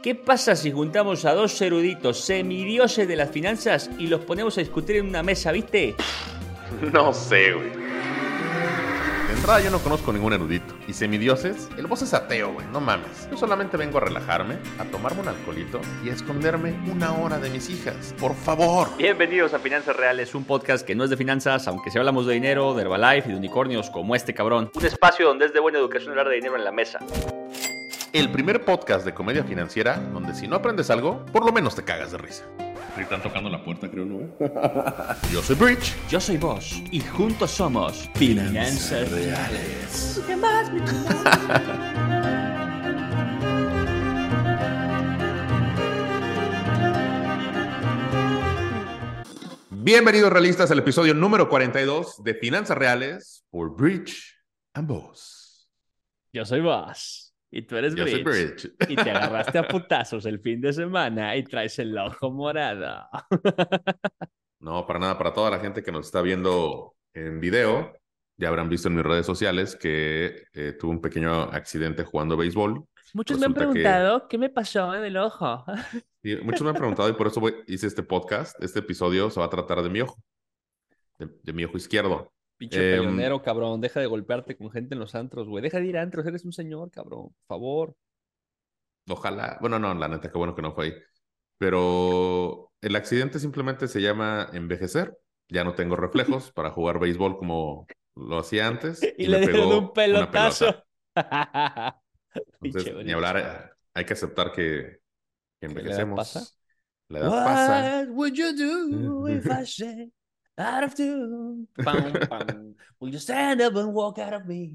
¿Qué pasa si juntamos a dos eruditos semidioses de las finanzas y los ponemos a discutir en una mesa, viste? No sé, güey. De entrada yo no conozco ningún erudito. Y semidioses, el boss es ateo, güey. No mames. Yo solamente vengo a relajarme, a tomarme un alcoholito y a esconderme una hora de mis hijas. Por favor. Bienvenidos a Finanzas Reales, un podcast que no es de finanzas, aunque si hablamos de dinero, de Herbalife y de unicornios como este cabrón. Un espacio donde es de buena educación hablar de dinero en la mesa. El primer podcast de comedia financiera donde si no aprendes algo, por lo menos te cagas de risa. Están tocando la puerta, creo, ¿no? Yo soy Bridge. Yo soy vos y juntos somos Finanzas Reales. Bienvenidos realistas al episodio número 42 de Finanzas Reales por Bridge and Boss. Yo soy vos y tú eres Bridge. Bridge. Y te agarraste a putazos el fin de semana y traes el ojo morado. No, para nada, para toda la gente que nos está viendo en video, ya habrán visto en mis redes sociales que eh, tuve un pequeño accidente jugando béisbol. Muchos me han que- preguntado qué me pasó en el ojo. Muchos me han preguntado y por eso voy- hice este podcast. Este episodio se va a tratar de mi ojo, de, de mi ojo izquierdo. Pinche peleonero, cabrón. Deja de golpearte con gente en los antros, güey. Deja de ir a antros, eres un señor, cabrón. Por favor. Ojalá, bueno, no, la neta, qué bueno que no fue ahí. Pero el accidente simplemente se llama envejecer. Ya no tengo reflejos para jugar béisbol como lo hacía antes. Y, me le dieron un una pelota. pelota. Pinche Entonces, ni hablar, eh, hay que aceptar que, que la edad envejecemos. pasa? La edad pasa. What would you do if I said out of tune? Pam, pam. Will you stand up and walk out of me?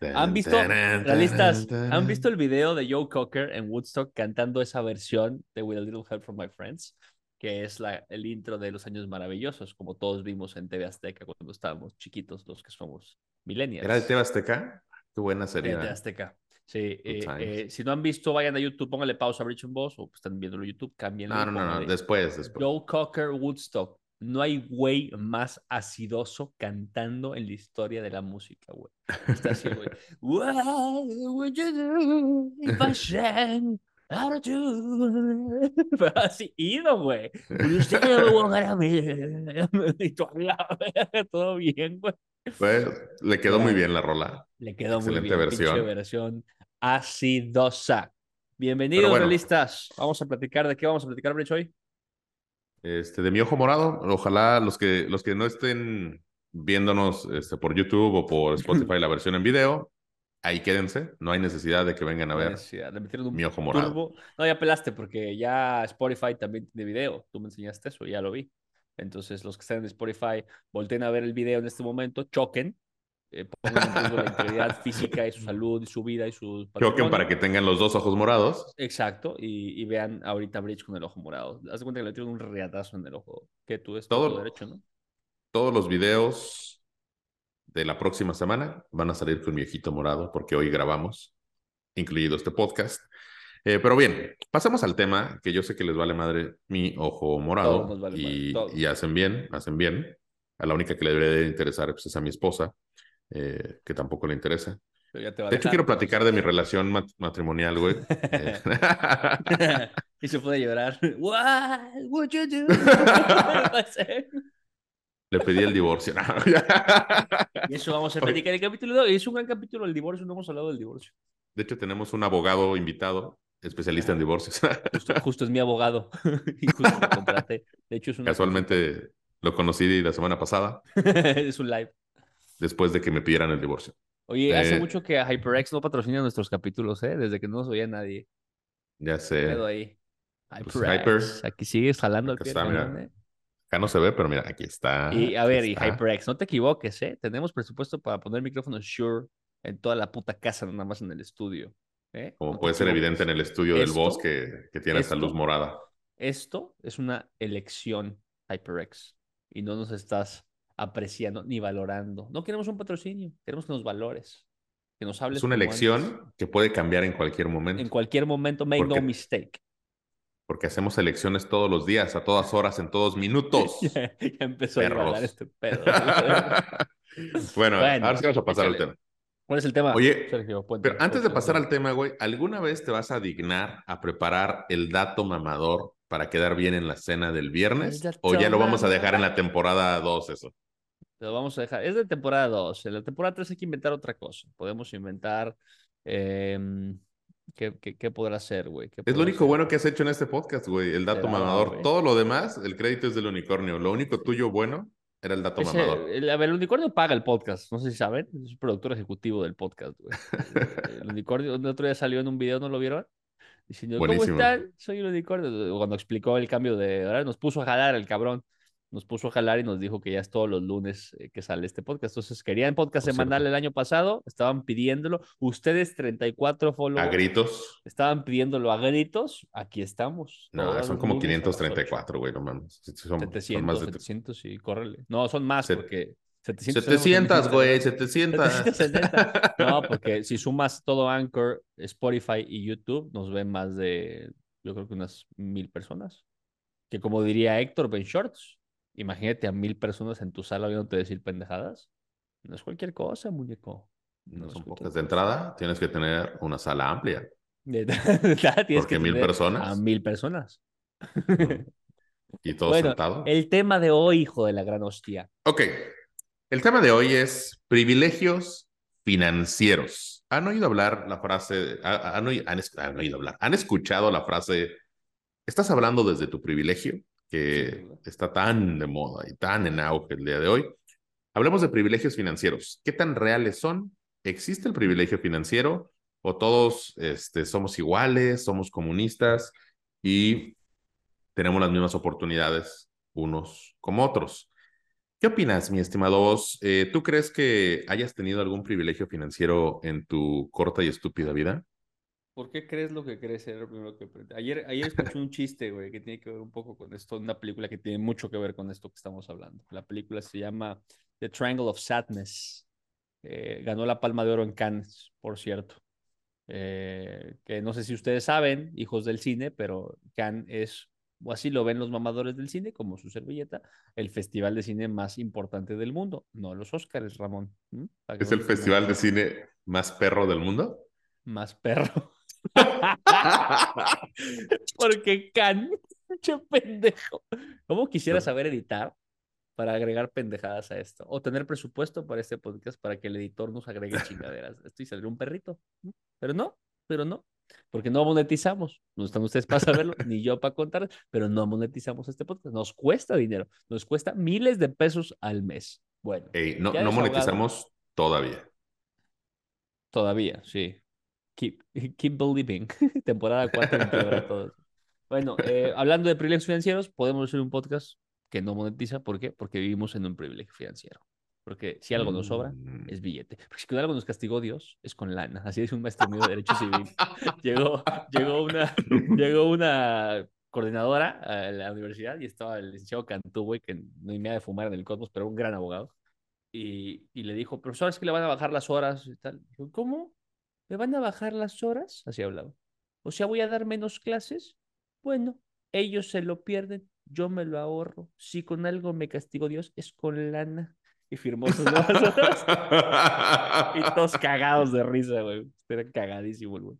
¿Han visto, realistas, ¿han visto el video de Joe Cocker en Woodstock cantando esa versión de With a Little Help from My Friends? Que es la, el intro de Los Años Maravillosos, como todos vimos en TV Azteca cuando estábamos chiquitos, los que somos millennials. ¿Era de TV Azteca? Qué buena De serie. TV ¿eh? Azteca. Sí, eh, eh, si no han visto, vayan a YouTube, pónganle pausa a Rich and Boss o pues, están viéndolo en YouTube, cambien. No, no, no, no, después, después. Joe Cocker Woodstock. No hay güey más acidoso cantando en la historia de la música, güey. Está así, güey. What would you do if I sang out of tune? Pero así ido, güey. Would you stand up and walk out of me? Y tú, a todo bien, güey. Pues, le quedó muy bien la rola. Le quedó muy Excelente bien. pinche versión. versión acidosa. Bienvenidos, bueno. realistas. Vamos a platicar. ¿De qué vamos a platicar, Bridge, hoy? Este, de mi ojo morado, ojalá los que, los que no estén viéndonos este, por YouTube o por Spotify la versión en video, ahí quédense. No hay necesidad de que vengan a ver un mi ojo morado. turbo. No, ya pelaste porque ya Spotify también tiene video. Tú me enseñaste eso, ya lo vi. Entonces, los que están en Spotify, volteen a ver el video en este momento, choquen, eh, pongan en riesgo la integridad física y su salud y su vida y su Choquen para que tengan los dos ojos morados. Exacto, y, y vean ahorita Bridge con el ojo morado. Haz de cuenta que le tiene un reatazo en el ojo. Que tú es Todo- todo derecho, ¿no? Todos los videos de la próxima semana van a salir con mi ojito morado porque hoy grabamos, incluido este podcast. Eh, pero bien, pasamos al tema que yo sé que les vale madre mi ojo morado vale y, hacen bien, hacen bien. A la única que le debería de interesar pues, es a mi esposa, eh, que tampoco le interesa. Pero ya te va a De hecho, quiero platicar de mi relación mat- matrimonial, güey. Eh, y se puede llorar. What would you do? Le pedí el divorcio. y eso vamos a platicar en el capítulo de hoy. Es un gran capítulo del divorcio, no hemos hablado del divorcio. De hecho, tenemos un abogado invitado, especialista en divorcios. Justo, justo es mi abogado y justo lo contraté. De hecho, es una Casualmente lo conocí la semana pasada, es un live. Después de que me pidieran el divorcio. Oye, hace Eh, mucho que HyperX no patrocina nuestros capítulos, ¿eh? Desde que no nos oía nadie. Ya ¿Qué sé. ahí? Pues, HyperX. Hyper. Aquí sigues jalando al Acá pie está, del mira. ¿eh? Acá no se ve, pero mira, aquí está. Y a ver, y está. HyperX, no te equivoques, ¿eh? Tenemos presupuesto para poner micrófonos Shure en toda la puta casa, nada más en el estudio. ¿eh? Como No puede ser evidente en el estudio del Esto- boss que, que tiene esa luz morada. Esto es una elección HyperX y no nos estás apreciando ni valorando. No queremos un patrocinio, queremos que nos valores, que nos hables Es una elección antes. que puede cambiar en cualquier momento. En cualquier momento, make Porque- no mistake. Porque hacemos elecciones todos los días, a todas horas, en todos minutos. ya, ya empezó a hablar este pedo. bueno, Bueno, ahora sí vamos a pasar al tema. ¿Cuál es el tema? Oye, pero antes de pasar al tema, güey, ¿alguna vez te vas a dignar a preparar el dato mamador para quedar bien en la cena del viernes? ¿O ya lo vamos a dejar en la temporada 2 eso? Lo vamos a dejar. Es de temporada 2. En la temporada 3 hay que inventar otra cosa. Podemos inventar... Em, ¿Qué, qué, podrá ser, güey? Es lo único bueno que has hecho en este podcast, güey. El dato mamador. Todo lo demás, el crédito es del unicornio. Lo único tuyo bueno era el dato mamador. El, ver, el unicornio paga el podcast. No sé si saben. Es el productor ejecutivo del podcast, güey. el unicornio, el otro día salió en un video, ¿no lo vieron? Diciendo, ¿cómo están? Soy el unicornio. Cuando explicó el cambio de. Ahora nos puso a jalar el cabrón nos puso a jalar y nos dijo que ya es todos los lunes eh, que sale este podcast. Entonces, querían podcast semanal el año pasado, estaban pidiéndolo. Ustedes, 34 followers. A gritos. Estaban pidiéndolo a gritos. Aquí estamos. No, son como 534, güey, no mames. Son, 700, más de... 700 y córrele. No, son más porque... 700, 700 güey, 700. 770. No, porque si sumas todo Anchor, Spotify y YouTube, nos ven más de, yo creo que unas mil personas. Que como diría Héctor Ben Shorts, Imagínate a mil personas en tu sala viéndote decir pendejadas. No es cualquier cosa, muñeco. No, son pocas de entrada, tienes que tener una sala amplia. tienes Porque mil personas. A mil personas. y todos sentados. El tema de hoy, hijo de la gran hostia. Ok. El tema de hoy es privilegios financieros. ¿Han oído hablar la frase? ¿Han, oído, han oído hablar? ¿Han escuchado la frase? ¿Estás hablando desde tu privilegio? Que está tan de moda y tan en auge el día de hoy. Hablemos de privilegios financieros. ¿Qué tan reales son? ¿Existe el privilegio financiero o todos este, somos iguales, somos comunistas y tenemos las mismas oportunidades unos como otros? ¿Qué opinas, mi estimado vos? Eh, ¿Tú crees que hayas tenido algún privilegio financiero en tu corta y estúpida vida? ¿Por qué crees lo que crees? Era lo primero que ayer, ayer escuché un chiste, güey, que tiene que ver un poco con esto, una película que tiene mucho que ver con esto que estamos hablando. La película se llama The Triangle of Sadness. Eh, ganó la Palma de Oro en Cannes, por cierto. Eh, que no sé si ustedes saben, hijos del cine, pero Cannes es, o así lo ven los mamadores del cine, como su servilleta, el festival de cine más importante del mundo. No los Óscares, Ramón. ¿Es el festival de cine más perro del mundo? Más perro. Porque can, mucho pendejo. ¿Cómo quisiera saber editar para agregar pendejadas a esto? O tener presupuesto para este podcast para que el editor nos agregue chingaderas. Esto y saldría un perrito. Pero no, pero no. Porque no monetizamos. No están ustedes para saberlo, ni yo para contar, pero no monetizamos este podcast. Nos cuesta dinero. Nos cuesta miles de pesos al mes. Bueno. no, no monetizamos todavía. Todavía, sí. Keep, keep believing. Temporada 4 todos. Bueno, eh, hablando de privilegios financieros, podemos hacer un podcast que no monetiza. ¿Por qué? Porque vivimos en un privilegio financiero. Porque si algo nos sobra, mm. es billete. Porque si con algo nos castigó Dios, es con lana. Así es un maestro mío de Derecho Civil. llegó, llegó, una, llegó una coordinadora a la universidad y estaba el licenciado Cantú, güey, que no me de fumar en el cosmos, pero un gran abogado. Y, y le dijo, profesor, es que le van a bajar las horas y tal. Dijo, ¿cómo? ¿Me van a bajar las horas? Así hablaba. O sea, voy a dar menos clases. Bueno, ellos se lo pierden, yo me lo ahorro. Si con algo me castigo Dios, es con lana. Y firmó sus nuevas horas. y todos cagados de risa, güey. Era cagadísimo, güey.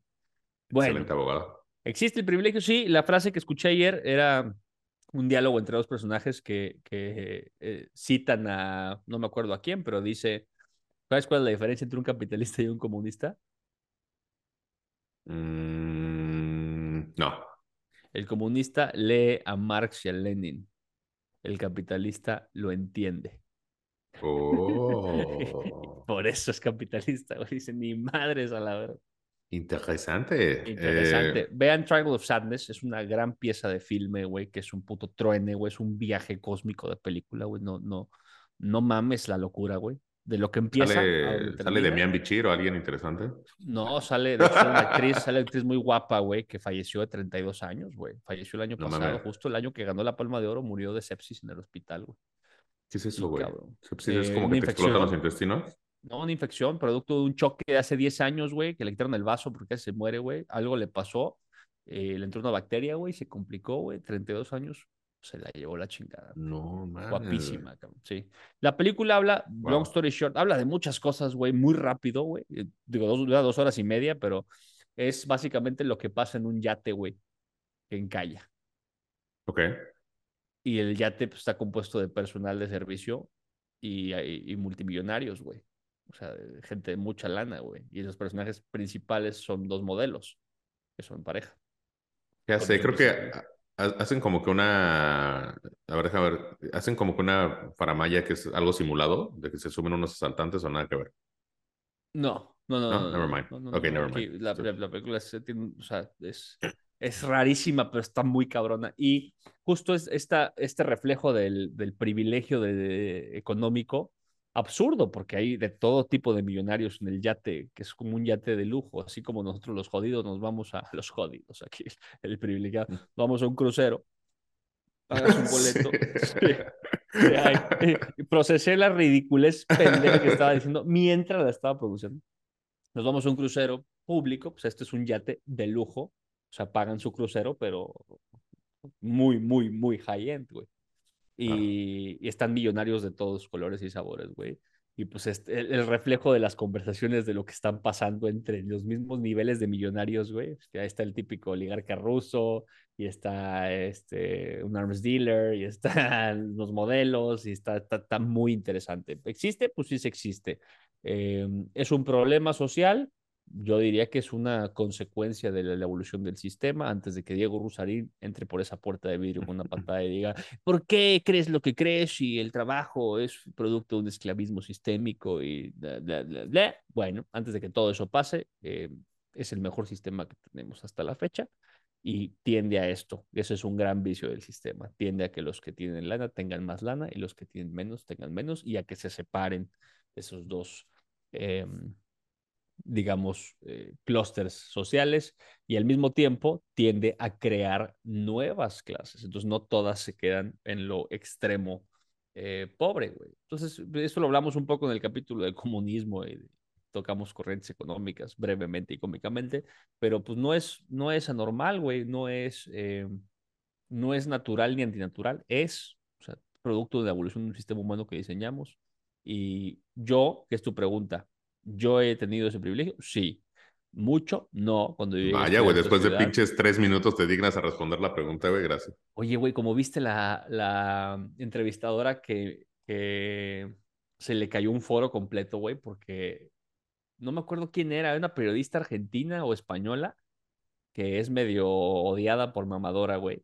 Bueno. Excelente abogado. ¿Existe el privilegio? Sí, la frase que escuché ayer era un diálogo entre dos personajes que, que eh, citan a, no me acuerdo a quién, pero dice, ¿sabes cuál es la diferencia entre un capitalista y un comunista? Mm, no. El comunista lee a Marx y a Lenin. El capitalista lo entiende. Oh. Por eso es capitalista, Dice, ni madres a la verdad. Interesante. Interesante. Eh, Vean Triangle of Sadness, es una gran pieza de filme, güey, que es un puto truene, güey, es un viaje cósmico de película, güey. No, no, no mames la locura, güey de lo que empieza. ¿Sale, ¿sale Demian Bichir o alguien interesante? No, sale de una actriz, sale actriz muy guapa, güey, que falleció de 32 años, güey. Falleció el año pasado, justo el año que ganó la Palma de Oro, murió de sepsis en el hospital, güey. ¿Qué es eso, güey? ¿Sepsis es eh, como que te explotan los intestinos? No, una infección, producto de un choque de hace 10 años, güey, que le quitaron el vaso porque se muere, güey. Algo le pasó, eh, le entró una bacteria, güey, se complicó, güey, 32 años se la llevó la chingada. No, man. Guapísima, cabrón. Sí. La película habla, long story short, habla de muchas cosas, güey, muy rápido, güey. Eh, digo, dos, dura dos horas y media, pero es básicamente lo que pasa en un yate, güey, que encalla. Ok. Y el yate pues, está compuesto de personal de servicio y, y multimillonarios, güey. O sea, gente de mucha lana, güey. Y los personajes principales son dos modelos, que son pareja. Ya sé, creo que hacen como que una. A ver, déjame ver. Hacen como que una faramaya que es algo simulado, de que se suben unos asaltantes o nada que ver. No, no, no. No, never mind. No, ok, never mind. La, la, película es, o sea, es, es, rarísima, pero está muy cabrona. Y justo es esta, este reflejo del, del privilegio de, económico absurdo, porque hay de todo tipo de millonarios en el yate, que es como un yate de lujo, así como nosotros los jodidos nos vamos a los jodidos, aquí el privilegiado, mm. vamos a un crucero, pagas un boleto. y procesé la ridiculez pendeja que estaba diciendo mientras la estaba produciendo. Nos vamos a un crucero público, pues este es un yate de lujo, o sea, pagan su crucero, pero muy, muy, muy high-end, güey. Y, están millonarios de todos colores y sabores, güey. Y pues este, el, reflejo de las conversaciones de lo que están pasando entre los mismos niveles de millonarios, güey. Pues, ahí está el típico oligarca ruso, y está este, un arms dealer, y están los modelos, y está, está, muy interesante. ¿Existe? Pues sí, se existe. Em, es un problema social, yo diría que es una consecuencia de la, evolución del sistema antes de que Diego Rusarín entre por esa puerta de vidrio con una patada y diga, ¿por qué crees lo que crees y el trabajo es producto de un esclavismo sistémico y bla, bla, bla, Bueno, antes de que todo eso pase, eh, es el mejor sistema que tenemos hasta la fecha y tiende a esto. Eso es un gran vicio del sistema. Tiende a que los que tienen lana tengan más lana y los que tienen menos tengan menos y a que se separen esos dos. Eh, digamos, eh, clústeres sociales y al mismo tiempo tiende a crear nuevas clases. Entonces, no todas se quedan en lo extremo eh, pobre, güey. Entonces, eso lo hablamos un poco en el capítulo del comunismo y tocamos corrientes económicas brevemente y cómicamente, pero pues no es, no es anormal, güey, no es, eh, no es natural ni antinatural, es producto de la evolución de un sistema humano que diseñamos. Y yo, que es tu pregunta, ¿Yo he tenido ese privilegio? Sí. ¿Mucho? No. Cuando Vaya, güey, después de pinches tres minutos te dignas a responder la pregunta, güey, gracias. Oye, güey, como viste la, la entrevistadora que, se le cayó un foro completo, güey, porque no me acuerdo quién era, una periodista argentina o española que es medio odiada por mamadora, güey.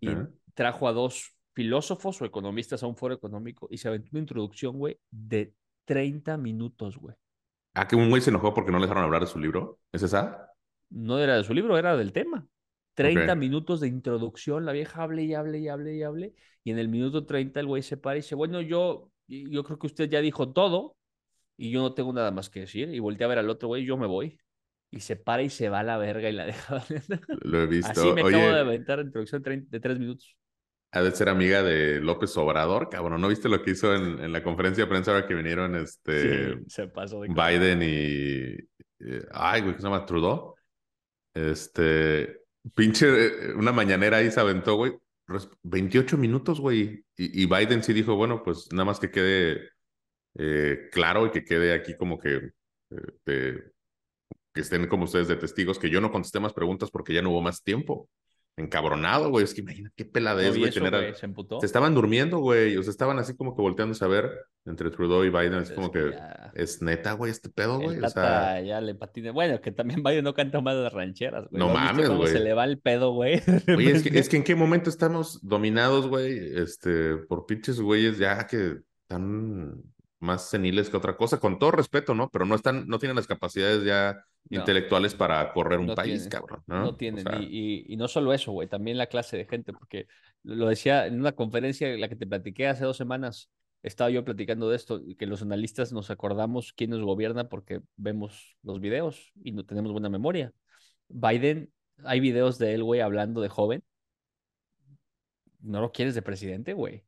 Y trajo a dos filósofos o economistas a un foro económico y se aventó una introducción, güey, de 30 minutos, güey. ¿A que un güey se enojó porque no le dejaron hablar de su libro? ¿Es esa? No era de su libro, era del tema. 30 minutos de introducción, la vieja hable y hable y hable y hable, y en el minuto 30 el güey se para y dice, bueno, yo, yo creo que usted ya dijo todo y yo no tengo nada más que decir, y voltea a ver al otro güey, yo me voy. Y se para y se va a la verga y la deja. Lo he visto. Así me acabo de aventar introducción de tres minutos ha de ser amiga de López Obrador, cabrón. ¿No viste lo que hizo en, la conferencia de prensa ahora que vinieron este se pasó de Biden y, ay, güey, ¿qué se llama? Trudeau. Este, pinche, eh, una mañanera ahí se aventó, güey. 28 minutos, güey. Y, Biden sí dijo, bueno, pues nada más que quede eh, claro y que quede aquí como que eh, que estén como ustedes de testigos, que yo no contesté más preguntas porque ya no hubo más tiempo encabronado, güey. Es que imagínate qué peladez, güey. Tener ¿Se, estaban durmiendo, güey. O sea, estaban así como que volteándose a ver entre Trudeau y Biden. Es como que, es neta, güey, este pedo, güey. O sea, ya le patina. Bueno, que también Biden no canta más de rancheras, güey. No mames, güey. Se le va el pedo, güey. Oye, es que, es que en qué momento estamos dominados, güey, este, por pinches güeyes ya que están más seniles que otra cosa, con todo respeto, ¿no? Pero no están, no tienen las capacidades ya intelectuales para correr un país, cabrón. No, no tienen. y, y, no solo eso, güey, también la clase de gente, porque lo decía en una conferencia, la que te platiqué hace dos semanas, estaba yo platicando de esto, que los analistas nos acordamos quién nos gobierna porque vemos los videos y no tenemos buena memoria. Biden, hay videos de él, güey, hablando de joven. No lo quieres de presidente, güey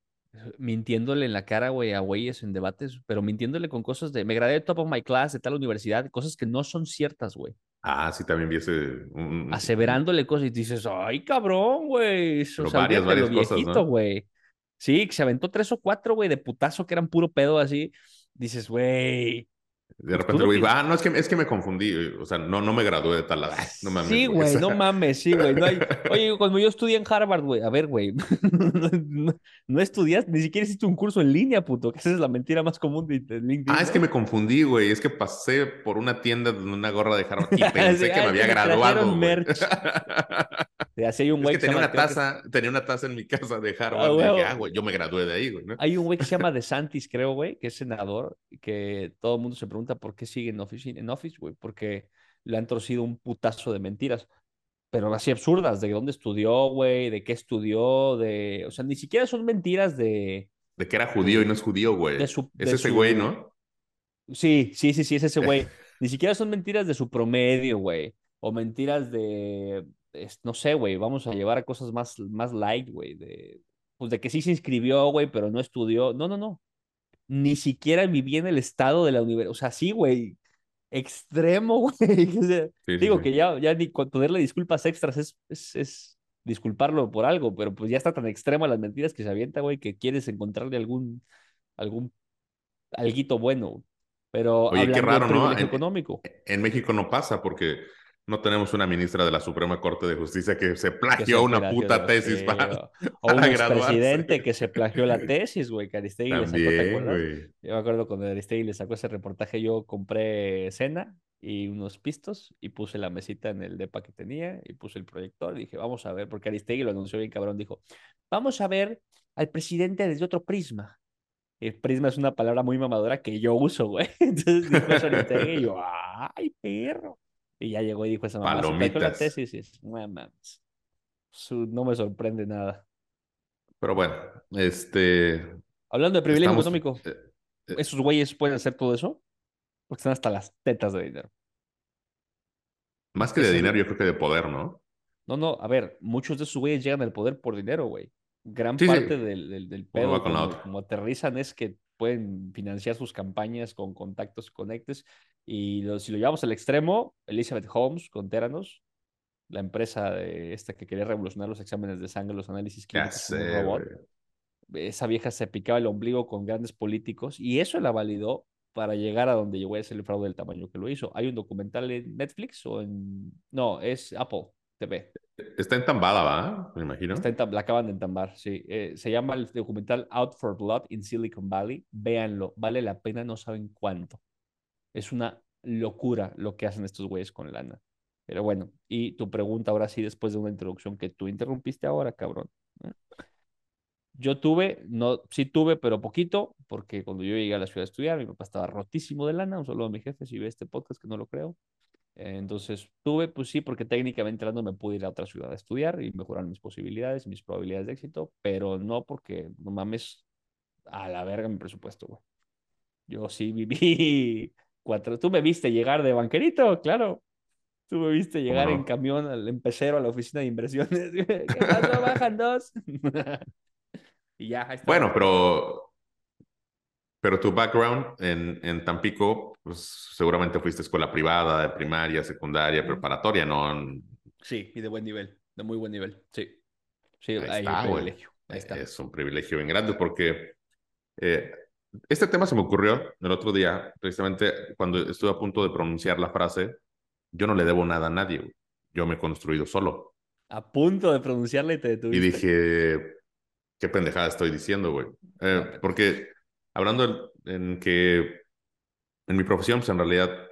mintiéndole en la cara, güey, a güeyes en debates, pero mintiéndole con cosas de, me gradué de top of my class de tal universidad, cosas que no son ciertas, güey. Ah, sí, también vi ese. Aseverándole cosas y dices, ay, cabrón, güey. O sea, varias, varias cosas, güey. Sí, que se aventó tres o cuatro, güey, de putazo que eran puro pedo así. Dices, güey, de repente digo, ah, no, es que, es que me confundí, o sea, no, no me gradué de tal lado. No mames. Sí, güey, no mames, sí, güey. No hay... Oye, cuando yo estudié en Harvard, güey, a ver, güey, no, no, estudias, ni siquiera hiciste un curso en línea, puto, que esa es la mentira más común de LinkedIn. Ah, es que me confundí, güey, es que pasé por una tienda de una gorra de Harvard y pensé que me había graduado. Merch. Así hay un güey que, tenía una taza, tenía una taza en mi casa de Harvard. y dije, ah, güey, yo me gradué de ahí, güey. Hay un güey que se llama DeSantis, creo, güey, que es senador, que todo el mundo se pregunta por qué sigue en Office, en Office, güey, porque le han torcido un putazo de mentiras, pero así absurdas, de dónde estudió, güey, de qué estudió, de, o sea, ni siquiera son mentiras de... De que era judío y no es judío, güey. es ese güey, ¿no? Sí, sí, sí, sí, es ese güey. ni siquiera son mentiras de su promedio, güey. O mentiras de, no sé, güey, vamos a llevar a cosas más, más light, güey, de, pues de que sí se inscribió, güey, pero no estudió. No, no, no. Ni siquiera vivía en el estado de la universidad. O sea, sí, güey, extremo, güey. digo que ya, ya ni con ponerle disculpas extras es, es, es, disculparlo por algo, pero pues ya está tan extremo las mentiras que se avienta, güey, que quieres encontrarle algún, algún alguito bueno. Pero Oye, qué raro, ¿no? económico. en México no pasa porque no tenemos una ministra de la Suprema Corte de Justicia que se plagió una puta tesis para, O un presidente que se plagió la tesis, güey, que Aristegui le sacó, Yo me acuerdo cuando Aristegui le sacó ese reportaje, yo compré cena y unos pistos y puse la mesita en el depa que tenía y puse el proyector y dije, vamos a ver, porque Aristegui lo anunció bien cabrón, dijo, vamos a ver al presidente desde otro prisma. El prisma es una palabra muy mamadora que yo uso, güey. Entonces dijo Aristegui y yo, ay, perro. Y ya llegó y dijo esa mamá. Palomitas. la tesis y no me sorprende nada. Pero bueno, este... Hablando de privilegio económico, eh, eh, ¿esos güeyes pueden hacer todo eso? Porque están hasta las tetas de dinero. Más que de dinero, yo creo que de poder, ¿no? No, no, a ver, muchos de esos güeyes llegan al poder por dinero, güey. Gran parte Del, del, del pedo, como, aterrizan, es que pueden financiar sus campañas con contactos conectes. Y si lo llevamos al extremo, Elizabeth Holmes con Teranos, la empresa de esta que quería revolucionar los exámenes de sangre, los análisis clínicos robot. Esa vieja se picaba el ombligo con grandes políticos y eso la validó para llegar a donde llegó a ser el fraude del tamaño que lo hizo. Hay un documental en Netflix o en... No, es Apple TV. Está entambada, ¿va? Me imagino. Está la acaban de entambar, sí. Eh, se llama el documental Out for Blood in Silicon Valley. Véanlo, vale la pena, no saben cuánto. Es una locura lo que hacen estos güeyes con lana. Pero bueno, y tu pregunta ahora sí, después de una introducción que tú interrumpiste ahora, cabrón. Yo tuve, no, sí tuve, pero poquito, porque cuando yo llegué a la ciudad a estudiar, mi papá estaba rotísimo de lana. Un saludo a mi jefe si ve este podcast, que no lo creo. Entonces tuve, pues sí, porque técnicamente hablando me pude ir a otra ciudad a estudiar y mejorar mis posibilidades, mis probabilidades de éxito, pero no porque no mames a la verga mi presupuesto, güey. Yo sí viví cuatro. Tú me viste llegar de banquerito, claro. Tú me viste llegar en camión al empecero a la oficina de inversiones. ¿Qué pasó? Bajan dos. y ya. Bueno, pero pero tu background en, en Tampico, pues seguramente fuiste escuela privada, de primaria, secundaria, preparatoria, ¿no? Sí, y de buen nivel, de muy buen nivel, sí. Sí, ahí, está, privilegio. Ahí está. Es un privilegio bien grande porque eh, este tema se me ocurrió el otro día, precisamente cuando estuve a punto de pronunciar la frase, yo no le debo nada a nadie, yo me he construido solo. A punto de pronunciarla y te detuviste. Y dije, qué pendejada estoy diciendo, güey. Eh, porque hablando en que en mi profesión, pues en realidad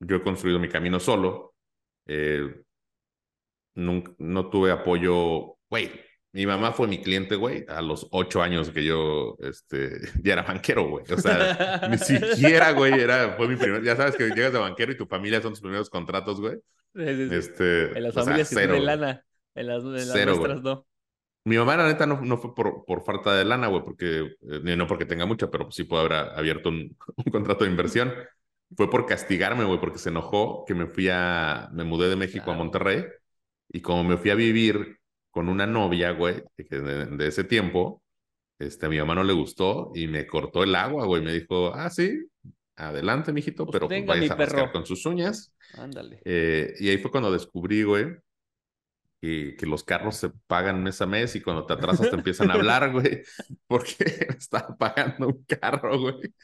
yo he construido mi camino solo. Eh, no, tuve apoyo, güey. Mi mamá fue mi cliente, güey, a los ocho años que yo este, ya era banquero, güey. O sea, ni siquiera, güey, era, fue mi primer, ya sabes que llegas de banquero y tu familia son tus primeros contratos, güey. Este, en las familias sea, cero, lana, en las, en las nuestras no. Mi mamá, la neta, no, no fue por, por falta de lana, güey, porque, eh, no porque tenga mucha, pero sí puede haber abierto un, contrato de inversión. Fue por castigarme, güey, porque se enojó que me fui a, me mudé de México a Monterrey y como me fui a vivir con una novia, güey, de, de, ese tiempo, este, a mi mamá no le gustó y me cortó el agua, güey, me dijo, ah, sí, adelante, mijito, Pues pero venga, vayas mi a rascar con sus uñas. Ándale. Eh, y ahí fue cuando descubrí, güey, que, que los carros se pagan mes a mes y cuando te atrasas te empiezan a hablar, güey, porque estaba pagando un carro, güey.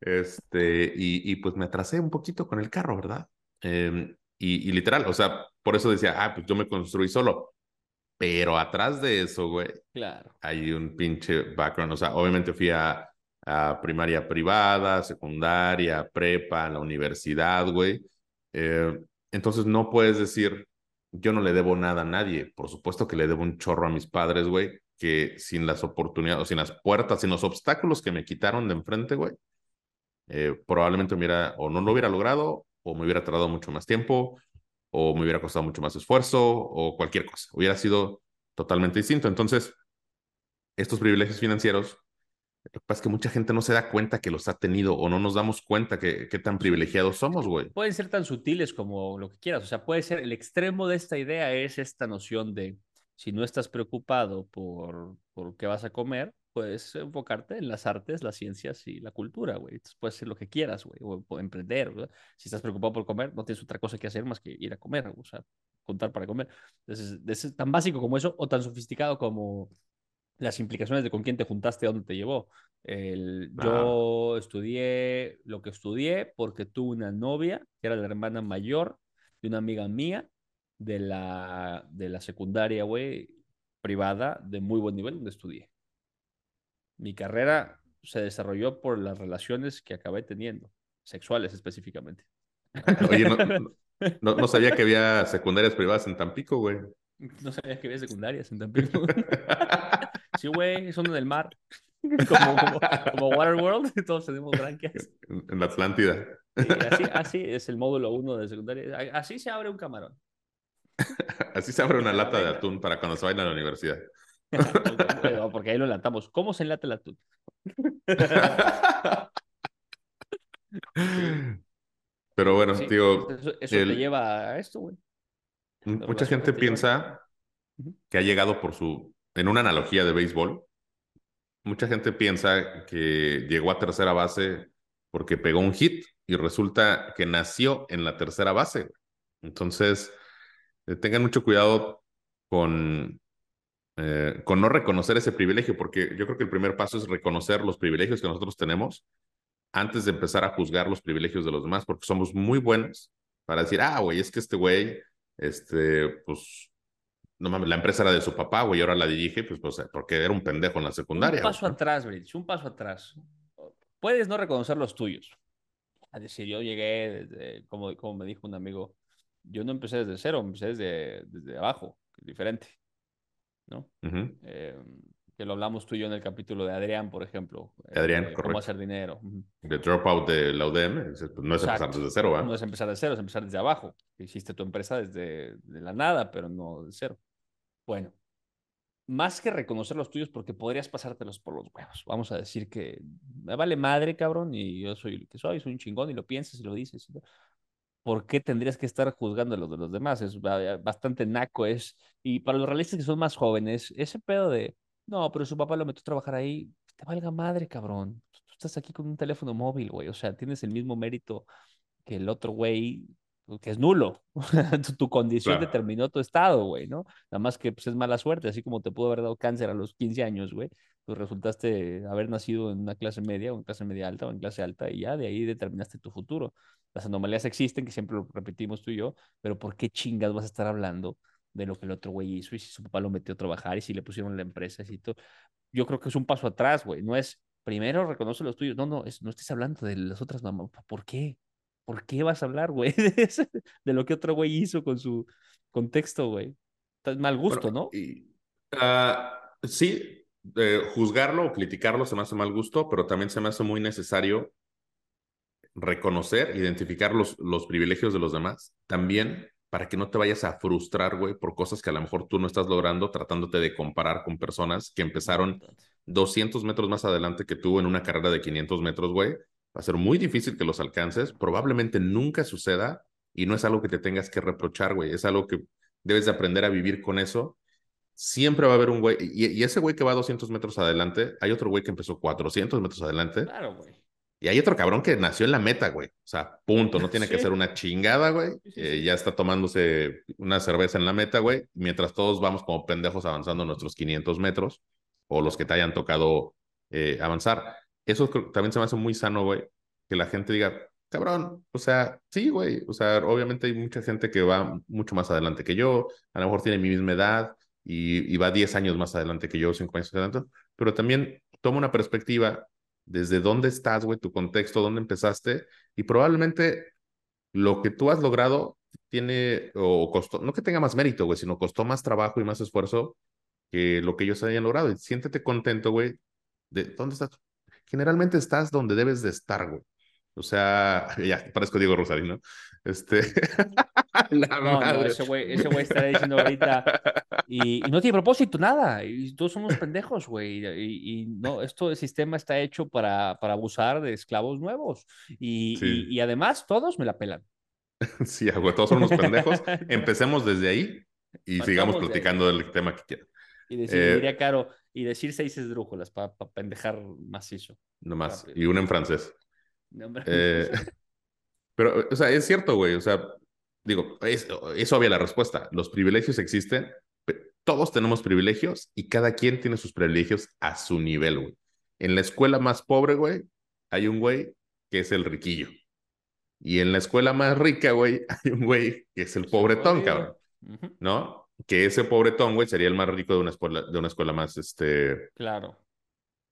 Este, y, y pues me atrasé un poquito con el carro, ¿verdad? Eh, y, y literal, o sea, por eso decía, ah, pues yo me construí solo. Pero atrás de eso, güey, Claro. hay un pinche background. O sea, obviamente fui a, a primaria privada, secundaria, prepa, la universidad, güey. Eh, entonces no puedes decir, yo no le debo nada a nadie. Por supuesto que le debo un chorro a mis padres, güey, que sin las oportunidades, o sin las puertas, sin los obstáculos que me quitaron de enfrente, güey, eh, probablemente me hubiera, o no lo hubiera logrado, o me hubiera tardado mucho más tiempo, o me hubiera costado mucho más esfuerzo, o cualquier cosa. Hubiera sido totalmente distinto. Entonces, estos privilegios financieros, lo que pasa es que mucha gente no se da cuenta que los ha tenido o no nos damos cuenta que, que tan privilegiados somos, güey. Pueden ser tan sutiles como lo que quieras. O sea, puede ser el extremo de esta idea es esta noción de si no estás preocupado por, por qué vas a comer, puedes enfocarte en las artes, las ciencias y la cultura, güey. Puedes hacer lo que quieras, güey, o, o emprender. ¿verdad? Si estás preocupado por comer, no tienes otra cosa que hacer más que ir a comer, o sea, contar para comer. Entonces, es tan básico como eso o tan sofisticado como las implicaciones de con quién te juntaste, dónde te llevó. El, yo estudié lo que estudié porque tuve una novia que era la hermana mayor de una amiga mía de la, de la secundaria, güey, privada de muy buen nivel donde estudié. Mi carrera se desarrolló por las relaciones que acabé teniendo, sexuales específicamente. Oye, no, no, no sabía que había secundarias privadas en Tampico, güey. No sabía que había secundarias en Tampico. sí, güey, son en el mar. Como, como, como Waterworld, todos tenemos branquias. En, la Atlántida. Sí, así, así es el módulo 1 de secundaria. Así se abre un camarón. Así se abre una lata de atún para cuando se vayan a la universidad. Porque ahí lo enlatamos. ¿Cómo se enlata el atún? Pero bueno, Sí, tío, eso, eso el- te lleva a esto, güey. mucha relación gente lleva. piensa que ha llegado por su, en una analogía de béisbol, mucha gente piensa que llegó a tercera base porque pegó un hit y resulta que nació en la tercera base. Entonces, eh, tengan mucho cuidado con, eh, con no reconocer ese privilegio, porque yo creo que el primer paso es reconocer los privilegios que nosotros tenemos antes de empezar a juzgar los privilegios de los demás, porque somos muy buenos para decir, ah, güey, es que este güey, este, pues, no mames, la empresa era de su papá, güey, ahora la dirige, pues, pues, porque era un pendejo en la secundaria. Un paso atrás, Bridge, un paso atrás. Puedes no reconocer los tuyos. Es decir, yo llegué, desde, como, como me dijo un amigo, yo no empecé desde cero, empecé desde, desde abajo, diferente, ¿no? Ujú. Eh, que lo hablamos tú y yo en el capítulo de Adrián, por ejemplo. eh, Adrián, de correcto. Cómo hacer dinero. The dropout de la UDM, pues, no es empezar Exacto. desde cero, ¿va? No es empezar de cero, es empezar desde abajo. Hiciste tu empresa desde de la nada, pero no de cero. Bueno, más que reconocer los tuyos, porque podrías pasártelos por los huevos. Vamos a decir que me vale madre, cabrón, y yo soy el que soy, soy un chingón, y lo piensas y lo dices. y todo. ¿Por qué tendrías que estar juzgando a los de los demás? Es ba- bastante naco. Es, y para los realistas que son más jóvenes, ese pedo de, no, pero su papá lo metió a trabajar ahí, te valga madre, cabrón. Tú estás aquí con un teléfono móvil, güey. O sea, tienes el mismo mérito que el otro güey, que es nulo. tu, tu condición Claro. determinó tu estado, güey, ¿no? Nada más que pues, es mala suerte, así como te pudo haber dado cáncer a los 15 años, güey. Pues resultaste haber nacido en una clase media o en clase media alta o en clase alta y ya de ahí determinaste tu futuro. Las anomalías existen, que siempre lo repetimos tú y yo, pero ¿por qué chingas vas a estar hablando de lo que el otro güey hizo y si su papá lo metió a trabajar y si le pusieron la empresa y todo? Yo creo que es un paso atrás, güey. No es primero reconoce los tuyos. No, no, es, no estés hablando de las otras mamás. ¿Por qué? ¿Por qué vas a hablar, güey? De, lo que otro güey hizo con su contexto, güey. Está mal gusto, Bueno, ¿no? y, ah, sí, eh, juzgarlo o criticarlo se me hace mal gusto, pero también se me hace muy necesario reconocer, identificar los, los privilegios de los demás, también para que no te vayas a frustrar, güey, por cosas que a lo mejor tú no estás logrando, tratándote de comparar con personas que empezaron 200 metros más adelante que tú en una carrera de 500 metros, güey. Va a ser muy difícil que los alcances, probablemente nunca suceda y no es algo que te tengas que reprochar, güey, es algo que debes de aprender a vivir con eso. Siempre va a haber un güey, y, y ese güey que va 200 metros adelante, hay otro güey que empezó 400 metros adelante Claro, güey. Y hay otro cabrón que nació en la meta, güey. O sea, punto. No tiene que ser una chingada, güey. Eh, ya está tomándose una cerveza en la meta, güey. Mientras todos vamos como pendejos avanzando nuestros 500 metros o los que te hayan tocado eh, avanzar. Eso también se me hace muy sano, güey. Que la gente diga, cabrón, o sea, sí, güey. O sea, obviamente hay mucha gente que va mucho más adelante que yo. A lo mejor tiene mi misma edad y, va 10 años más adelante que yo, 5 años adelante. Pero también toma una perspectiva desde dónde estás, güey, tu contexto, dónde empezaste, y probablemente lo que tú has logrado tiene, o costó, no que tenga más mérito, güey, sino costó más trabajo y más esfuerzo que lo que ellos hayan logrado. Y siéntete contento, güey, de dónde estás. Generalmente estás donde debes de estar, güey. O sea, ya, parezco Diego Rosario, ¿no? Este. La no, no, ese güey, ese güey estará diciendo ahorita. Y, no tiene propósito, nada. Y todos somos pendejos, güey. Y, no, esto el sistema está hecho para, para abusar de esclavos nuevos. Y, y, además, todos me la pelan. Sí, güey, todos somos pendejos. Empecemos desde ahí y sigamos platicando del tema que quieran. Y decir, eh, diría Caro, y decir seis esdrújulas para pendejar macizo. No más. Y una en francés. Eh, pero, o sea, es cierto, güey. O sea, digo, es, es obvia la respuesta. Los privilegios existen. Todos tenemos privilegios y cada quien tiene sus privilegios a su nivel, güey. En la escuela más pobre, güey, hay un güey que es el riquillo. Y en la escuela más rica, güey, hay un güey que es el pobretón, cabrón. ¿No? Que ese pobretón, güey, sería el más rico de una escuela, de una escuela más, este... Claro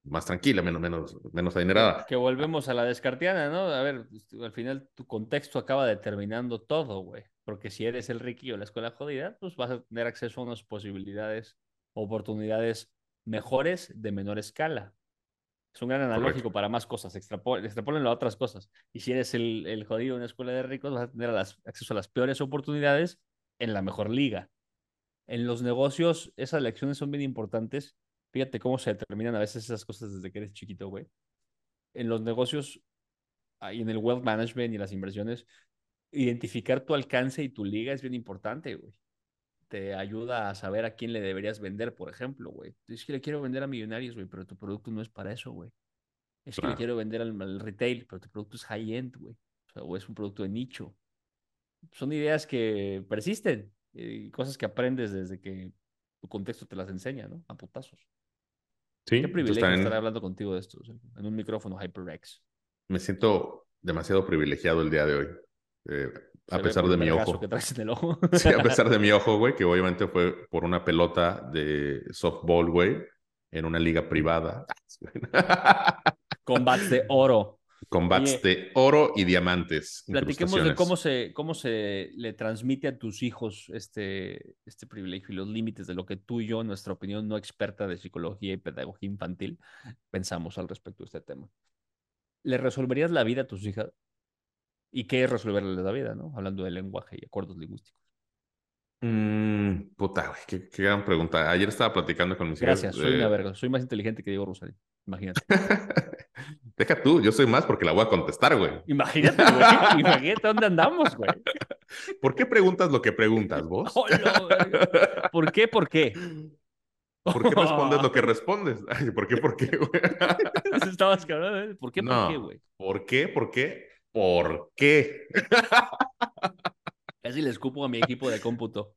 más tranquila, menos, menos, menos adinerada. Que volvemos a la descartiana, ¿no? A ver, este, al final tu contexto acaba determinando todo, güey. Porque si eres el riquillo de la escuela jodida, pues vas a tener acceso a unas posibilidades, oportunidades mejores de menor escala. Es un gran analógico para más cosas, extrapolenlo a otras cosas. Y si eres el, el jodido de una escuela de ricos, vas a tener acceso a las peores oportunidades en la mejor liga. En los negocios, esas lecciones son bien importantes Fíjate cómo se determinan a veces esas cosas desde que eres chiquito, güey. En los negocios y en el wealth management y las inversiones, identificar tu alcance y tu liga es bien importante, güey. Te ayuda a saber a quién le deberías vender, por ejemplo, güey. Es que le quiero vender a millonarios, güey, pero tu producto no es para eso, güey. Es que le quiero vender al, retail, pero tu producto es high-end, güey. O, sea, o es un producto de nicho. Son ideas que persisten, eh, cosas que aprendes desde que tu contexto te las enseña, ¿no? A putazos. Sí, Qué privilegio estar hablando contigo de esto, en un micrófono HyperX. Me siento demasiado privilegiado el día de hoy. Eh, a pesar de mi ojo. Que traes en el ojo. sí, a pesar de mi ojo, güey, que obviamente fue por una pelota de softball, güey, en una liga privada. Combats de oro. Combats de oro y diamantes. Platiquemos de cómo se, cómo se le transmite a tus hijos este, este privilegio y los límites de lo que tú y yo, nuestra opinión no experta de psicología y pedagogía infantil, pensamos al respecto de este tema. ¿Le resolverías la vida a tus hijas? ¿Y qué es resolverles la vida, no? Hablando de lenguaje y acuerdos lingüísticos. Mm, puta, güey, qué, gran pregunta. Ayer estaba platicando con mis Gracias, soy una verga. Soy más inteligente que Diego Rosario. Imagínate. Deja tú, yo soy más porque la voy a contestar, güey. Imagínate, güey. Imagínate dónde andamos, güey. ¿Por qué preguntas lo que preguntas vos? Oh, ¿Por qué? ¿Por qué? ¿Por qué respondes lo que respondes? ¿Por qué? ¿Por qué, güey? Estabas cabrón, ¿eh? ¿Por qué? ¿Por qué, güey? ¿Por qué? ¿Por qué? ¿Por qué? Casi le escupo a mi equipo de cómputo.